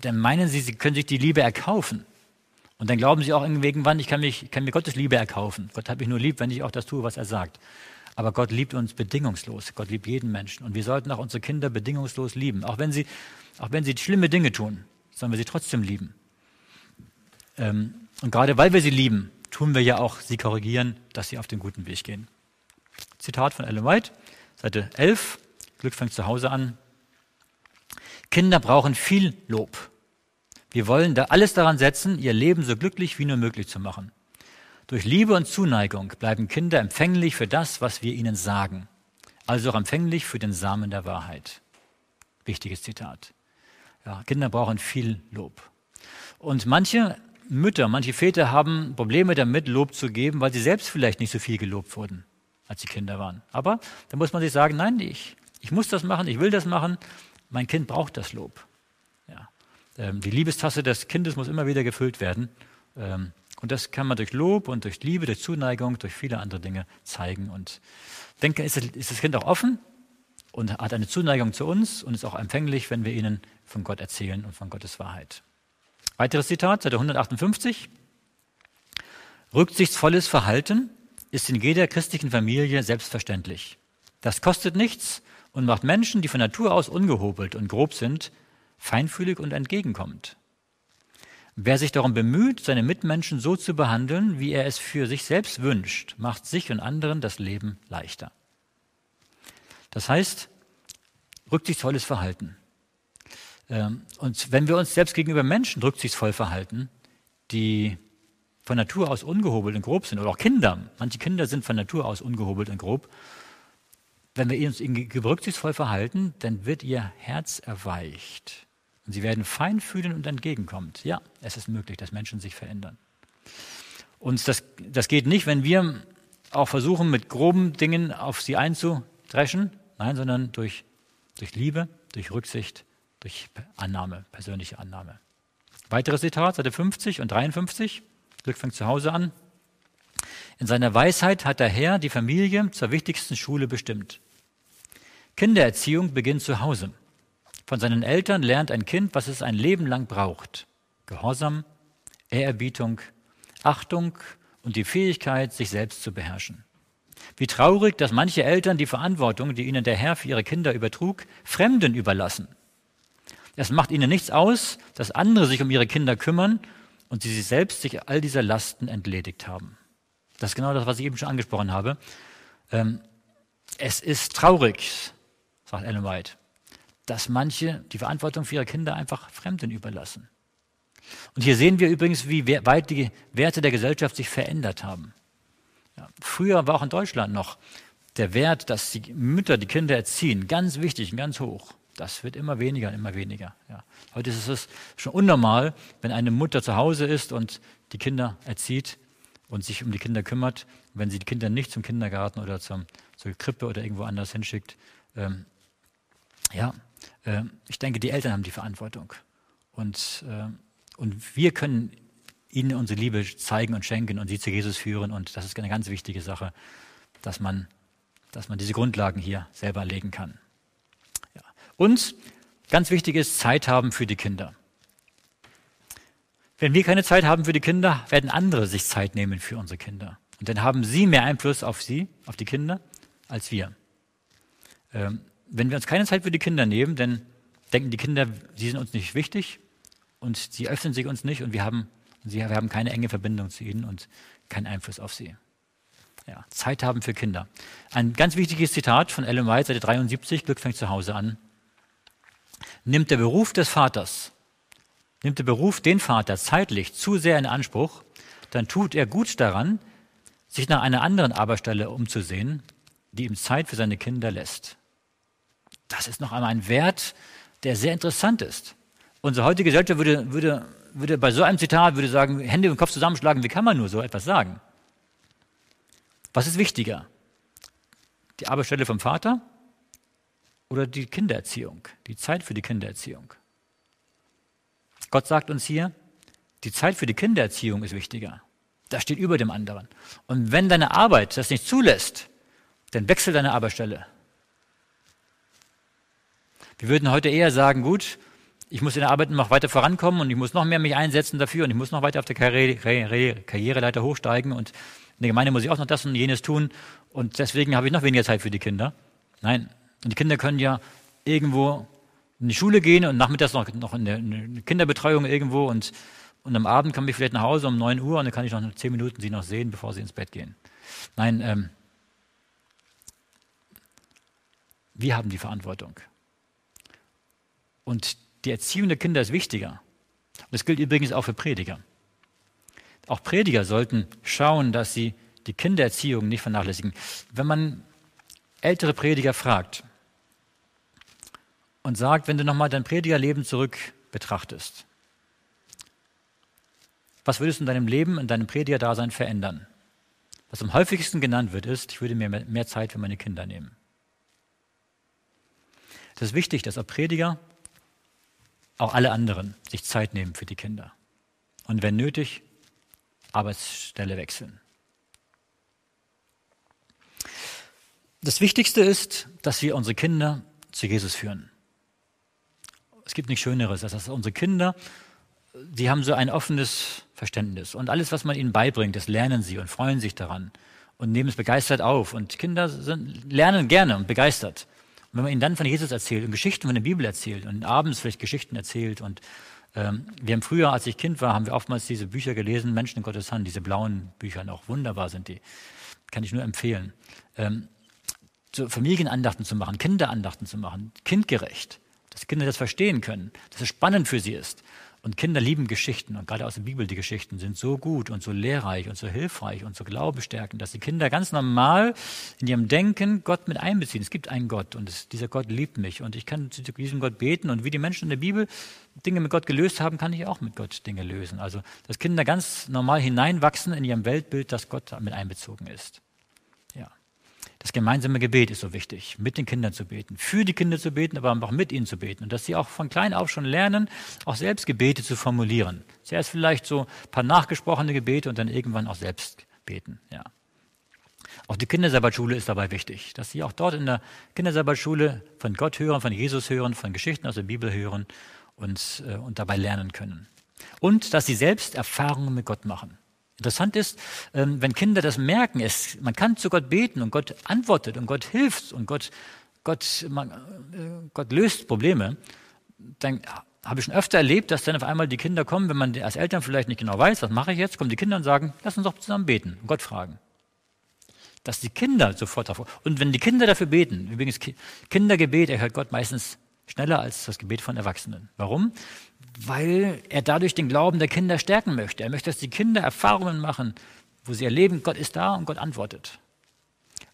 dann meinen sie, sie können sich die Liebe erkaufen. Und dann glauben sie auch irgendwann, ich kann, mich, kann mir Gottes Liebe erkaufen. Gott hat mich nur lieb, wenn ich auch das tue, was er sagt. Aber Gott liebt uns bedingungslos. Gott liebt jeden Menschen. Und wir sollten auch unsere Kinder bedingungslos lieben. Auch wenn sie, auch wenn sie schlimme Dinge tun, sollen wir sie trotzdem lieben. Ähm, und gerade weil wir sie lieben, tun wir ja auch sie korrigieren, dass sie auf den guten Weg gehen. Zitat von Ellen White, Seite 11. Glück fängt zu Hause an. Kinder brauchen viel Lob. Wir wollen da alles daran setzen, ihr Leben so glücklich wie nur möglich zu machen. Durch Liebe und Zuneigung bleiben Kinder empfänglich für das, was wir ihnen sagen, also auch empfänglich für den Samen der Wahrheit. Wichtiges Zitat. Ja, Kinder brauchen viel Lob. Und manche Mütter, manche Väter haben Probleme damit, Lob zu geben, weil sie selbst vielleicht nicht so viel gelobt wurden, als sie Kinder waren. Aber da muss man sich sagen, nein, ich, ich muss das machen, ich will das machen, mein Kind braucht das Lob. Ja. Ähm, die Liebestasse des Kindes muss immer wieder gefüllt werden. Ähm, und das kann man durch Lob und durch Liebe, durch Zuneigung, durch viele andere Dinge zeigen. Und denke, ist das Kind auch offen und hat eine Zuneigung zu uns und ist auch empfänglich, wenn wir ihnen von Gott erzählen und von Gottes Wahrheit. Weiteres Zitat, Seite 158. Rücksichtsvolles Verhalten ist in jeder christlichen Familie selbstverständlich. Das kostet nichts und macht Menschen, die von Natur aus ungehobelt und grob sind, feinfühlig und entgegenkommend. Wer sich darum bemüht, seine Mitmenschen so zu behandeln, wie er es für sich selbst wünscht, macht sich und anderen das Leben leichter. Das heißt, rücksichtsvolles Verhalten. Ähm, und wenn wir uns selbst gegenüber Menschen rücksichtsvoll verhalten, die von Natur aus ungehobelt und grob sind, oder auch Kinder, manche Kinder sind von Natur aus ungehobelt und grob, wenn wir uns rücksichtsvoll verhalten, dann wird ihr Herz erweicht. Und sie werden feinfühlen und entgegenkommt. Ja, es ist möglich, dass Menschen sich verändern. Und das, das geht nicht, wenn wir auch versuchen, mit groben Dingen auf sie einzudreschen, nein, sondern durch, durch Liebe, durch Rücksicht, durch Annahme, persönliche Annahme. Weiteres Zitat, Seite 50 und 53. Glück fängt zu Hause an. In seiner Weisheit hat der Herr die Familie zur wichtigsten Schule bestimmt. Kindererziehung beginnt zu Hause. Von seinen Eltern lernt ein Kind, was es ein Leben lang braucht. Gehorsam, Ehrerbietung, Achtung und die Fähigkeit, sich selbst zu beherrschen. Wie traurig, dass manche Eltern die Verantwortung, die ihnen der Herr für ihre Kinder übertrug, Fremden überlassen. Es macht ihnen nichts aus, dass andere sich um ihre Kinder kümmern und sie sich selbst sich all dieser Lasten entledigt haben. Das ist genau das, was ich eben schon angesprochen habe. Ähm, es ist traurig, sagt Ellen White, dass manche die Verantwortung für ihre Kinder einfach Fremden überlassen. Und hier sehen wir übrigens, wie weit die Werte der Gesellschaft sich verändert haben. Ja, früher war auch in Deutschland noch der Wert, dass die Mütter die Kinder erziehen, ganz wichtig ganz hoch. Das wird immer weniger und immer weniger. Ja. Heute ist es schon unnormal, wenn eine Mutter zu Hause ist und die Kinder erzieht und sich um die Kinder kümmert, wenn sie die Kinder nicht zum Kindergarten oder zum, zur Krippe oder irgendwo anders hinschickt. Ähm, ja, äh, ich denke, die Eltern haben die Verantwortung. Und, äh, und wir können ihnen unsere Liebe zeigen und schenken und sie zu Jesus führen. Und das ist eine ganz wichtige Sache, dass man, dass man diese Grundlagen hier selber legen kann. Ja. Und ganz wichtig ist, Zeit haben für die Kinder. Wenn wir keine Zeit haben für die Kinder, werden andere sich Zeit nehmen für unsere Kinder. Und dann haben sie mehr Einfluss auf sie, auf die Kinder, als wir. Ähm, wenn wir uns keine Zeit für die Kinder nehmen, dann denken die Kinder, sie sind uns nicht wichtig und sie öffnen sich uns nicht und wir haben, wir haben keine enge Verbindung zu ihnen und keinen Einfluss auf sie. Ja, Zeit haben für Kinder. Ein ganz wichtiges Zitat von Ellen White, Seite 73, Glück fängt zu Hause an. Nimmt der Beruf des Vaters, nimmt der Beruf den Vater zeitlich zu sehr in Anspruch, dann tut er gut daran, sich nach einer anderen Arbeitsstelle umzusehen, die ihm Zeit für seine Kinder lässt. Das ist noch einmal ein Wert, der sehr interessant ist. Unsere heutige Gesellschaft würde, würde, würde bei so einem Zitat würde sagen, Hände im Kopf zusammenschlagen, wie kann man nur so etwas sagen? Was ist wichtiger? Die Arbeitsstelle vom Vater oder die Kindererziehung, die Zeit für die Kindererziehung? Gott sagt uns hier, die Zeit für die Kindererziehung ist wichtiger. Das steht über dem anderen. Und wenn deine Arbeit das nicht zulässt, dann wechsel deine Arbeitsstelle. Wir würden heute eher sagen, gut, ich muss in der Arbeit noch weiter vorankommen und ich muss noch mehr mich einsetzen dafür und ich muss noch weiter auf der Karriere, Karriereleiter hochsteigen und in der Gemeinde muss ich auch noch das und jenes tun und deswegen habe ich noch weniger Zeit für die Kinder. Nein, und die Kinder können ja irgendwo in die Schule gehen und nachmittags noch, noch in eine Kinderbetreuung irgendwo und, und am Abend komme ich vielleicht nach Hause um 9 Uhr und dann kann ich noch zehn Minuten sie noch sehen, bevor sie ins Bett gehen. Nein, ähm, wir haben die Verantwortung. Und die Erziehung der Kinder ist wichtiger. Das gilt übrigens auch für Prediger. Auch Prediger sollten schauen, dass sie die Kindererziehung nicht vernachlässigen. Wenn man ältere Prediger fragt und sagt, wenn du nochmal dein Predigerleben zurück betrachtest, was würdest du in deinem Leben, in deinem Predigerdasein verändern? Was am häufigsten genannt wird, ist, ich würde mir mehr Zeit für meine Kinder nehmen. Es ist wichtig, dass auch Prediger auch alle anderen sich Zeit nehmen für die Kinder. Und wenn nötig, Arbeitsstelle wechseln. Das Wichtigste ist, dass wir unsere Kinder zu Jesus führen. Es gibt nichts Schöneres, als dass unsere Kinder, die haben so ein offenes Verständnis. Und alles, was man ihnen beibringt, das lernen sie und freuen sich daran und nehmen es begeistert auf. Und Kinder sind, lernen gerne und begeistert. Und wenn man ihnen dann von Jesus erzählt und Geschichten von der Bibel erzählt und abends vielleicht Geschichten erzählt und ähm, wir haben früher, als ich Kind war, haben wir oftmals diese Bücher gelesen, Menschen in Gottes Hand, diese blauen Bücher noch, wunderbar sind die, kann ich nur empfehlen. Ähm, so Familienandachten zu machen, Kinderandachten zu machen, kindgerecht, dass Kinder das verstehen können, dass es spannend für sie ist. Und Kinder lieben Geschichten und gerade aus der Bibel die Geschichten sind so gut und so lehrreich und so hilfreich und so glaubestärkend, dass die Kinder ganz normal in ihrem Denken Gott mit einbeziehen. Es gibt einen Gott und es, dieser Gott liebt mich und ich kann zu diesem Gott beten und wie die Menschen in der Bibel Dinge mit Gott gelöst haben, kann ich auch mit Gott Dinge lösen. Also dass Kinder ganz normal hineinwachsen in ihrem Weltbild, dass Gott mit einbezogen ist. Das gemeinsame Gebet ist so wichtig, mit den Kindern zu beten, für die Kinder zu beten, aber auch mit ihnen zu beten. Und dass sie auch von klein auf schon lernen, auch selbst Gebete zu formulieren. Zuerst vielleicht so ein paar nachgesprochene Gebete und dann irgendwann auch selbst beten. Ja. Auch die Kindersabbatschule ist dabei wichtig, dass sie auch dort in der Kindersabbatschule von Gott hören, von Jesus hören, von Geschichten aus der Bibel hören und, äh, und dabei lernen können. Und dass sie selbst Erfahrungen mit Gott machen. Interessant ist, ähm, wenn Kinder das merken, es, man kann zu Gott beten und Gott antwortet und Gott hilft und Gott, Gott, man, äh, Gott löst Probleme, dann habe ich schon öfter erlebt, dass dann auf einmal die Kinder kommen, wenn man als Eltern vielleicht nicht genau weiß, was mache ich jetzt, kommen die Kinder und sagen, lass uns doch zusammen beten und Gott fragen. Dass die Kinder sofort davor, und wenn die Kinder dafür beten, übrigens Kindergebet erhört Gott meistens schneller als das Gebet von Erwachsenen. Warum? Weil er dadurch den Glauben der Kinder stärken möchte. Er möchte, dass die Kinder Erfahrungen machen, wo sie erleben, Gott ist da und Gott antwortet.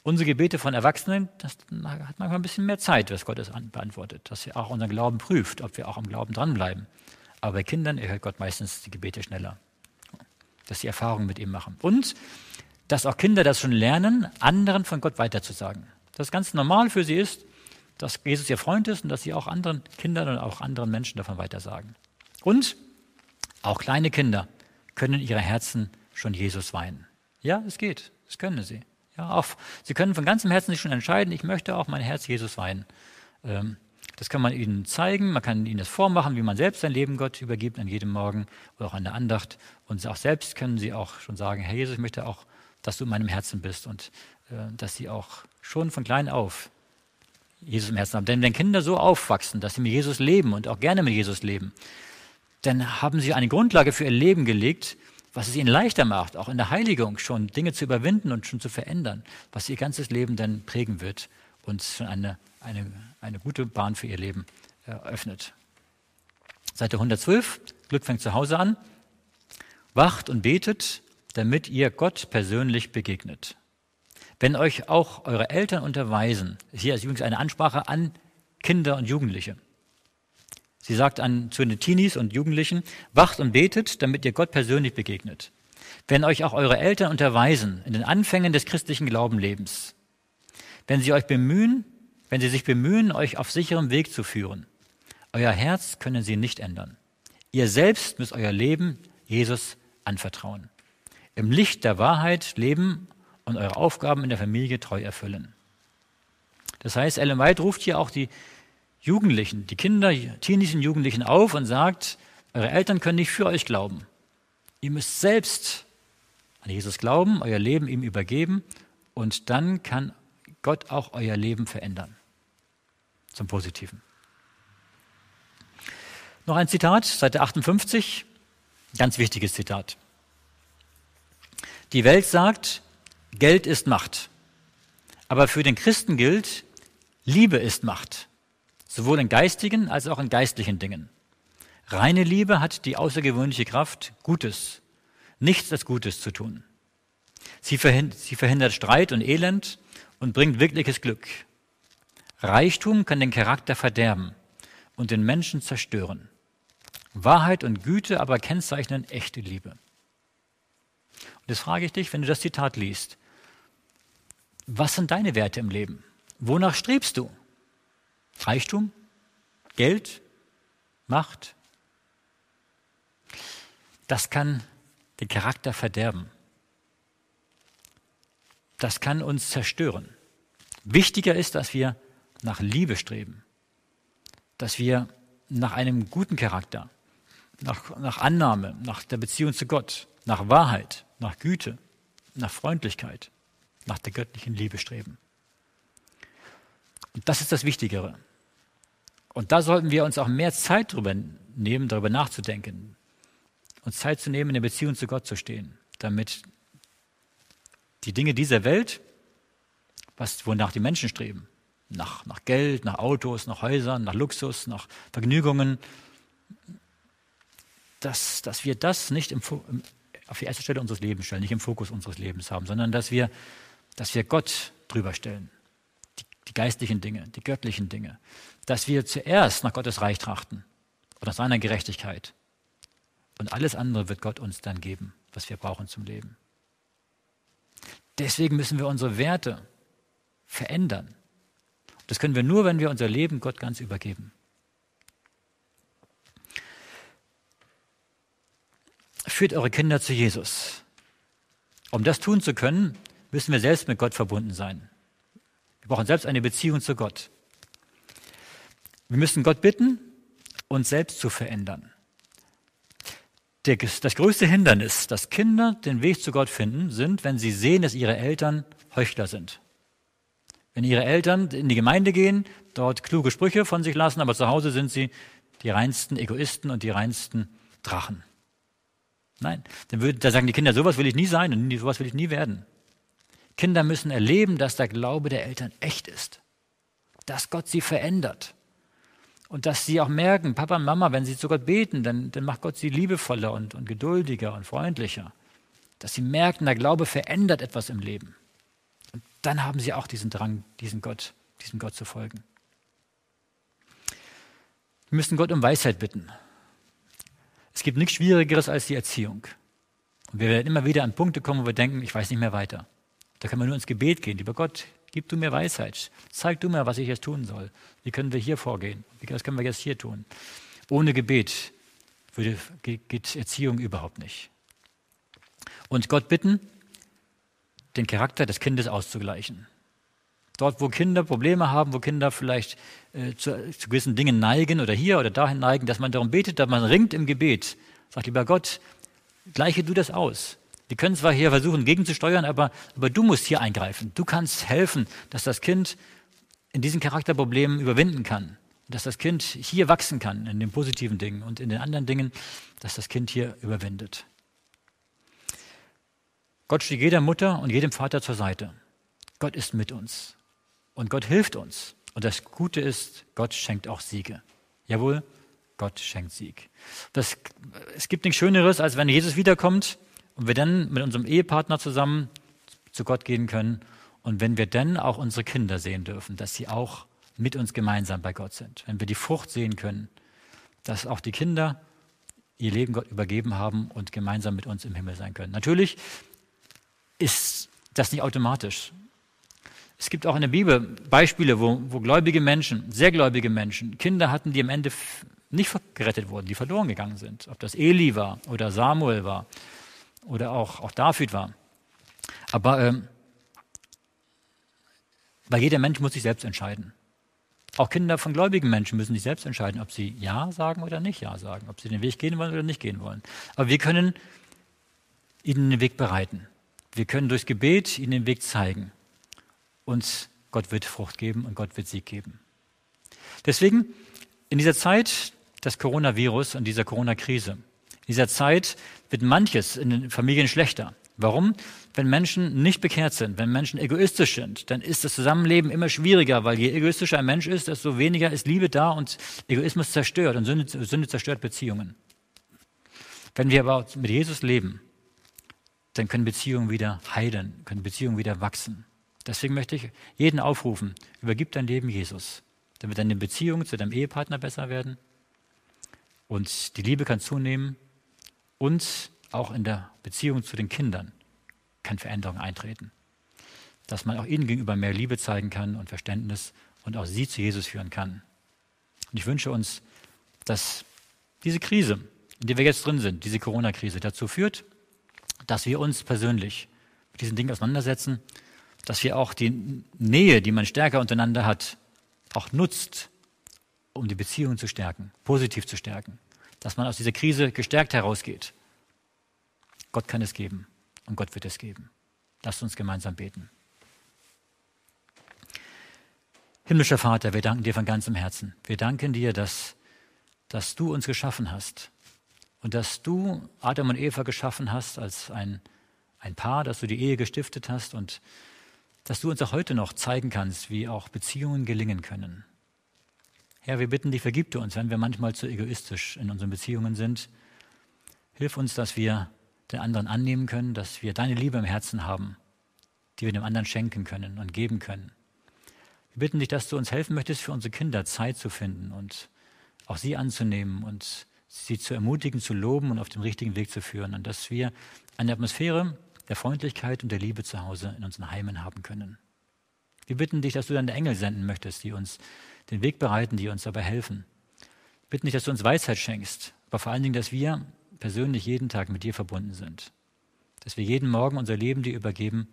Unsere Gebete von Erwachsenen, das hat manchmal ein bisschen mehr Zeit, was Gott es beantwortet, dass er auch unseren Glauben prüft, ob wir auch am Glauben dranbleiben. Aber bei Kindern erhört Gott meistens die Gebete schneller, dass sie Erfahrungen mit ihm machen. Und dass auch Kinder das schon lernen, anderen von Gott weiterzusagen. Dass es ganz normal für sie ist, dass Jesus ihr Freund ist und dass sie auch anderen Kindern und auch anderen Menschen davon weitersagen. Und auch kleine Kinder können ihre Herzen schon Jesus weinen. Ja, es geht. Das können sie. Ja, auch, sie können von ganzem Herzen sich schon entscheiden, ich möchte auch mein Herz Jesus weinen. Ähm, das kann man ihnen zeigen, man kann ihnen das vormachen, wie man selbst sein Leben Gott übergibt an jedem Morgen oder auch an der Andacht. Und auch selbst können sie auch schon sagen, Herr Jesus, ich möchte auch, dass du in meinem Herzen bist und äh, dass sie auch schon von klein auf Jesus im Herzen haben. Denn wenn Kinder so aufwachsen, dass sie mit Jesus leben und auch gerne mit Jesus leben, dann haben sie eine Grundlage für ihr Leben gelegt, was es ihnen leichter macht, auch in der Heiligung schon Dinge zu überwinden und schon zu verändern, was ihr ganzes Leben dann prägen wird und schon eine, eine, eine gute Bahn für ihr Leben eröffnet. Seite 112, Glück fängt zu Hause an. Wacht und betet, damit ihr Gott persönlich begegnet. Wenn euch auch eure Eltern unterweisen, hier ist übrigens eine Ansprache an Kinder und Jugendliche, Sie sagt an, zu den Teenies und Jugendlichen, wacht und betet, damit ihr Gott persönlich begegnet. Wenn euch auch eure Eltern unterweisen in den Anfängen des christlichen Glaubenlebens, wenn sie euch bemühen, wenn sie sich bemühen, euch auf sicherem Weg zu führen, euer Herz können sie nicht ändern. Ihr selbst müsst euer Leben Jesus anvertrauen. Im Licht der Wahrheit leben und eure Aufgaben in der Familie treu erfüllen. Das heißt, Ellen White ruft hier auch die Jugendlichen, die Kinder, Teenies und Jugendlichen auf und sagt, eure Eltern können nicht für euch glauben. Ihr müsst selbst an Jesus glauben, euer Leben ihm übergeben und dann kann Gott auch euer Leben verändern. Zum Positiven. Noch ein Zitat, Seite 58, ganz wichtiges Zitat. Die Welt sagt, Geld ist Macht. Aber für den Christen gilt, Liebe ist Macht. Sowohl in geistigen als auch in geistlichen Dingen. Reine Liebe hat die außergewöhnliche Kraft, Gutes, nichts als Gutes zu tun. Sie verhindert, sie verhindert Streit und Elend und bringt wirkliches Glück. Reichtum kann den Charakter verderben und den Menschen zerstören. Wahrheit und Güte aber kennzeichnen echte Liebe. Und jetzt frage ich dich, wenn du das Zitat liest, was sind deine Werte im Leben? Wonach strebst du? Reichtum? Geld? Macht? Das kann den Charakter verderben. Das kann uns zerstören. Wichtiger ist, dass wir nach Liebe streben, dass wir nach einem guten Charakter, nach, nach Annahme, nach der Beziehung zu Gott, nach Wahrheit, nach Güte, nach Freundlichkeit, nach der göttlichen Liebe streben. Und das ist das Wichtigere. Und da sollten wir uns auch mehr Zeit darüber nehmen, darüber nachzudenken. Und Zeit zu nehmen, in der Beziehung zu Gott zu stehen, damit die Dinge dieser Welt, was, wonach die Menschen streben, nach, nach Geld, nach Autos, nach Häusern, nach Luxus, nach Vergnügungen, dass, dass wir das nicht im, auf die erste Stelle unseres Lebens stellen, nicht im Fokus unseres Lebens haben, sondern dass wir, dass wir Gott drüber stellen. Die, geistlichen Dinge, die göttlichen Dinge. Dass wir zuerst nach Gottes Reich trachten und nach seiner Gerechtigkeit. Und alles andere wird Gott uns dann geben, was wir brauchen zum Leben. Deswegen müssen wir unsere Werte verändern. Das können wir nur, wenn wir unser Leben Gott ganz übergeben. Führt eure Kinder zu Jesus. Um das tun zu können, müssen wir selbst mit Gott verbunden sein. Wir brauchen selbst eine Beziehung zu Gott. Wir müssen Gott bitten, uns selbst zu verändern. Das größte Hindernis, dass Kinder den Weg zu Gott finden, sind, wenn sie sehen, dass ihre Eltern Heuchler sind. Wenn ihre Eltern in die Gemeinde gehen, dort kluge Sprüche von sich lassen, aber zu Hause sind sie die reinsten Egoisten und die reinsten Drachen. Nein, dann würden, da sagen die Kinder, sowas will ich nie sein und sowas will ich nie werden. Kinder müssen erleben, dass der Glaube der Eltern echt ist, dass Gott sie verändert und dass sie auch merken, Papa und Mama, wenn sie zu Gott beten, dann, dann macht Gott sie liebevoller und, und geduldiger und freundlicher. Dass sie merken, der Glaube verändert etwas im Leben. Und dann haben sie auch diesen Drang, diesen Gott, diesem Gott zu folgen. Wir müssen Gott um Weisheit bitten. Es gibt nichts Schwierigeres als die Erziehung. Und wir werden immer wieder an Punkte kommen, wo wir denken, ich weiß nicht mehr weiter. Da können wir nur ins Gebet gehen. Lieber Gott, Gib du mir Weisheit. Zeig du mir, was ich jetzt tun soll. Wie können wir hier vorgehen? Was können wir jetzt hier tun? Ohne Gebet würde, geht Erziehung überhaupt nicht. Und Gott bitten, den Charakter des Kindes auszugleichen. Dort, wo Kinder Probleme haben, wo Kinder vielleicht äh, zu, zu, gewissen Dingen neigen oder hier oder dahin neigen, dass man darum betet, dass man ringt im Gebet. Sagt, lieber Gott, gleiche du das aus. Wir können zwar hier versuchen, gegenzusteuern, aber, aber du musst hier eingreifen. Du kannst helfen, dass das Kind in diesen Charakterproblemen überwinden kann. Dass das Kind hier wachsen kann in den positiven Dingen und in den anderen Dingen, dass das Kind hier überwindet. Gott steht jeder Mutter und jedem Vater zur Seite. Gott ist mit uns. Und Gott hilft uns. Und das Gute ist, Gott schenkt auch Siege. Jawohl, Gott schenkt Sieg. Das, es gibt nichts Schöneres, als wenn Jesus wiederkommt und wir dann mit unserem Ehepartner zusammen zu Gott gehen können und wenn wir dann auch unsere Kinder sehen dürfen, dass sie auch mit uns gemeinsam bei Gott sind, wenn wir die Frucht sehen können, dass auch die Kinder ihr Leben Gott übergeben haben und gemeinsam mit uns im Himmel sein können. Natürlich ist das nicht automatisch. Es gibt auch in der Bibel Beispiele, wo, wo gläubige Menschen, sehr gläubige Menschen, Kinder hatten, die am Ende nicht gerettet wurden, die verloren gegangen sind. Ob das Eli war oder Samuel war oder auch, auch David war. Aber ähm, weil jeder Mensch muss sich selbst entscheiden. Auch Kinder von gläubigen Menschen müssen sich selbst entscheiden, ob sie Ja sagen oder nicht Ja sagen, ob sie den Weg gehen wollen oder nicht gehen wollen. Aber wir können ihnen den Weg bereiten. Wir können durchs Gebet ihnen den Weg zeigen. Und Gott wird Frucht geben und Gott wird Sieg geben. Deswegen, in dieser Zeit des Coronavirus und dieser Corona-Krise, in dieser Zeit wird manches in den Familien schlechter. Warum? Wenn Menschen nicht bekehrt sind, wenn Menschen egoistisch sind, dann ist das Zusammenleben immer schwieriger, weil je egoistischer ein Mensch ist, desto weniger ist Liebe da und Egoismus zerstört und Sünde, Sünde zerstört Beziehungen. Wenn wir aber mit Jesus leben, dann können Beziehungen wieder heilen, können Beziehungen wieder wachsen. Deswegen möchte ich jeden aufrufen, übergib dein Leben Jesus, damit deine Beziehungen zu deinem Ehepartner besser werden und die Liebe kann zunehmen und auch in der Beziehung zu den Kindern kann Veränderung eintreten. Dass man auch ihnen gegenüber mehr Liebe zeigen kann und Verständnis und auch sie zu Jesus führen kann. Und ich wünsche uns, dass diese Krise, in der wir jetzt drin sind, diese Corona-Krise, dazu führt, dass wir uns persönlich mit diesen Dingen auseinandersetzen, dass wir auch die Nähe, die man stärker untereinander hat, auch nutzt, um die Beziehung zu stärken, positiv zu stärken. Dass man aus dieser Krise gestärkt herausgeht. Gott kann es geben und Gott wird es geben. Lasst uns gemeinsam beten. Himmlischer Vater, wir danken dir von ganzem Herzen. Wir danken dir, dass, dass du uns geschaffen hast und dass du Adam und Eva geschaffen hast als ein, ein Paar, dass du die Ehe gestiftet hast und dass du uns auch heute noch zeigen kannst, wie auch Beziehungen gelingen können. Herr, wir bitten dich, vergib du uns, wenn wir manchmal zu egoistisch in unseren Beziehungen sind. Hilf uns, dass wir den anderen annehmen können, dass wir deine Liebe im Herzen haben, die wir dem anderen schenken können und geben können. Wir bitten dich, dass du uns helfen möchtest, für unsere Kinder Zeit zu finden und auch sie anzunehmen und sie zu ermutigen, zu loben und auf den richtigen Weg zu führen und dass wir eine Atmosphäre der Freundlichkeit und der Liebe zu Hause in unseren Heimen haben können. Wir bitten dich, dass du deine Engel senden möchtest, die uns den Weg bereiten, die uns dabei helfen. Wir bitten dich, dass du uns Weisheit schenkst, aber vor allen Dingen, dass wir persönlich jeden Tag mit dir verbunden sind. Dass wir jeden Morgen unser Leben dir übergeben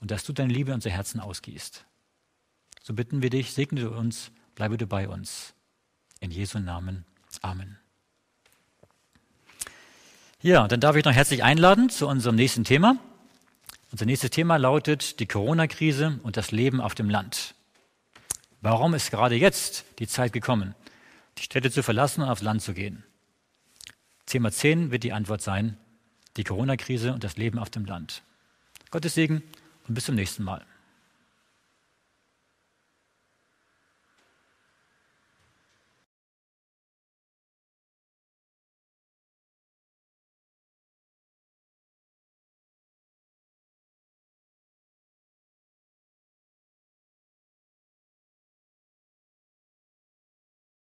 und dass du deine Liebe in unser Herzen ausgießt. So bitten wir dich, segne du uns, bleibe du bei uns. In Jesu Namen. Amen. Ja, dann darf ich noch herzlich einladen zu unserem nächsten Thema. Unser nächstes Thema lautet die Corona-Krise und das Leben auf dem Land. Warum ist gerade jetzt die Zeit gekommen, die Städte zu verlassen und aufs Land zu gehen? Thema 10 wird die Antwort sein, die Corona-Krise und das Leben auf dem Land. Gottes Segen und bis zum nächsten Mal.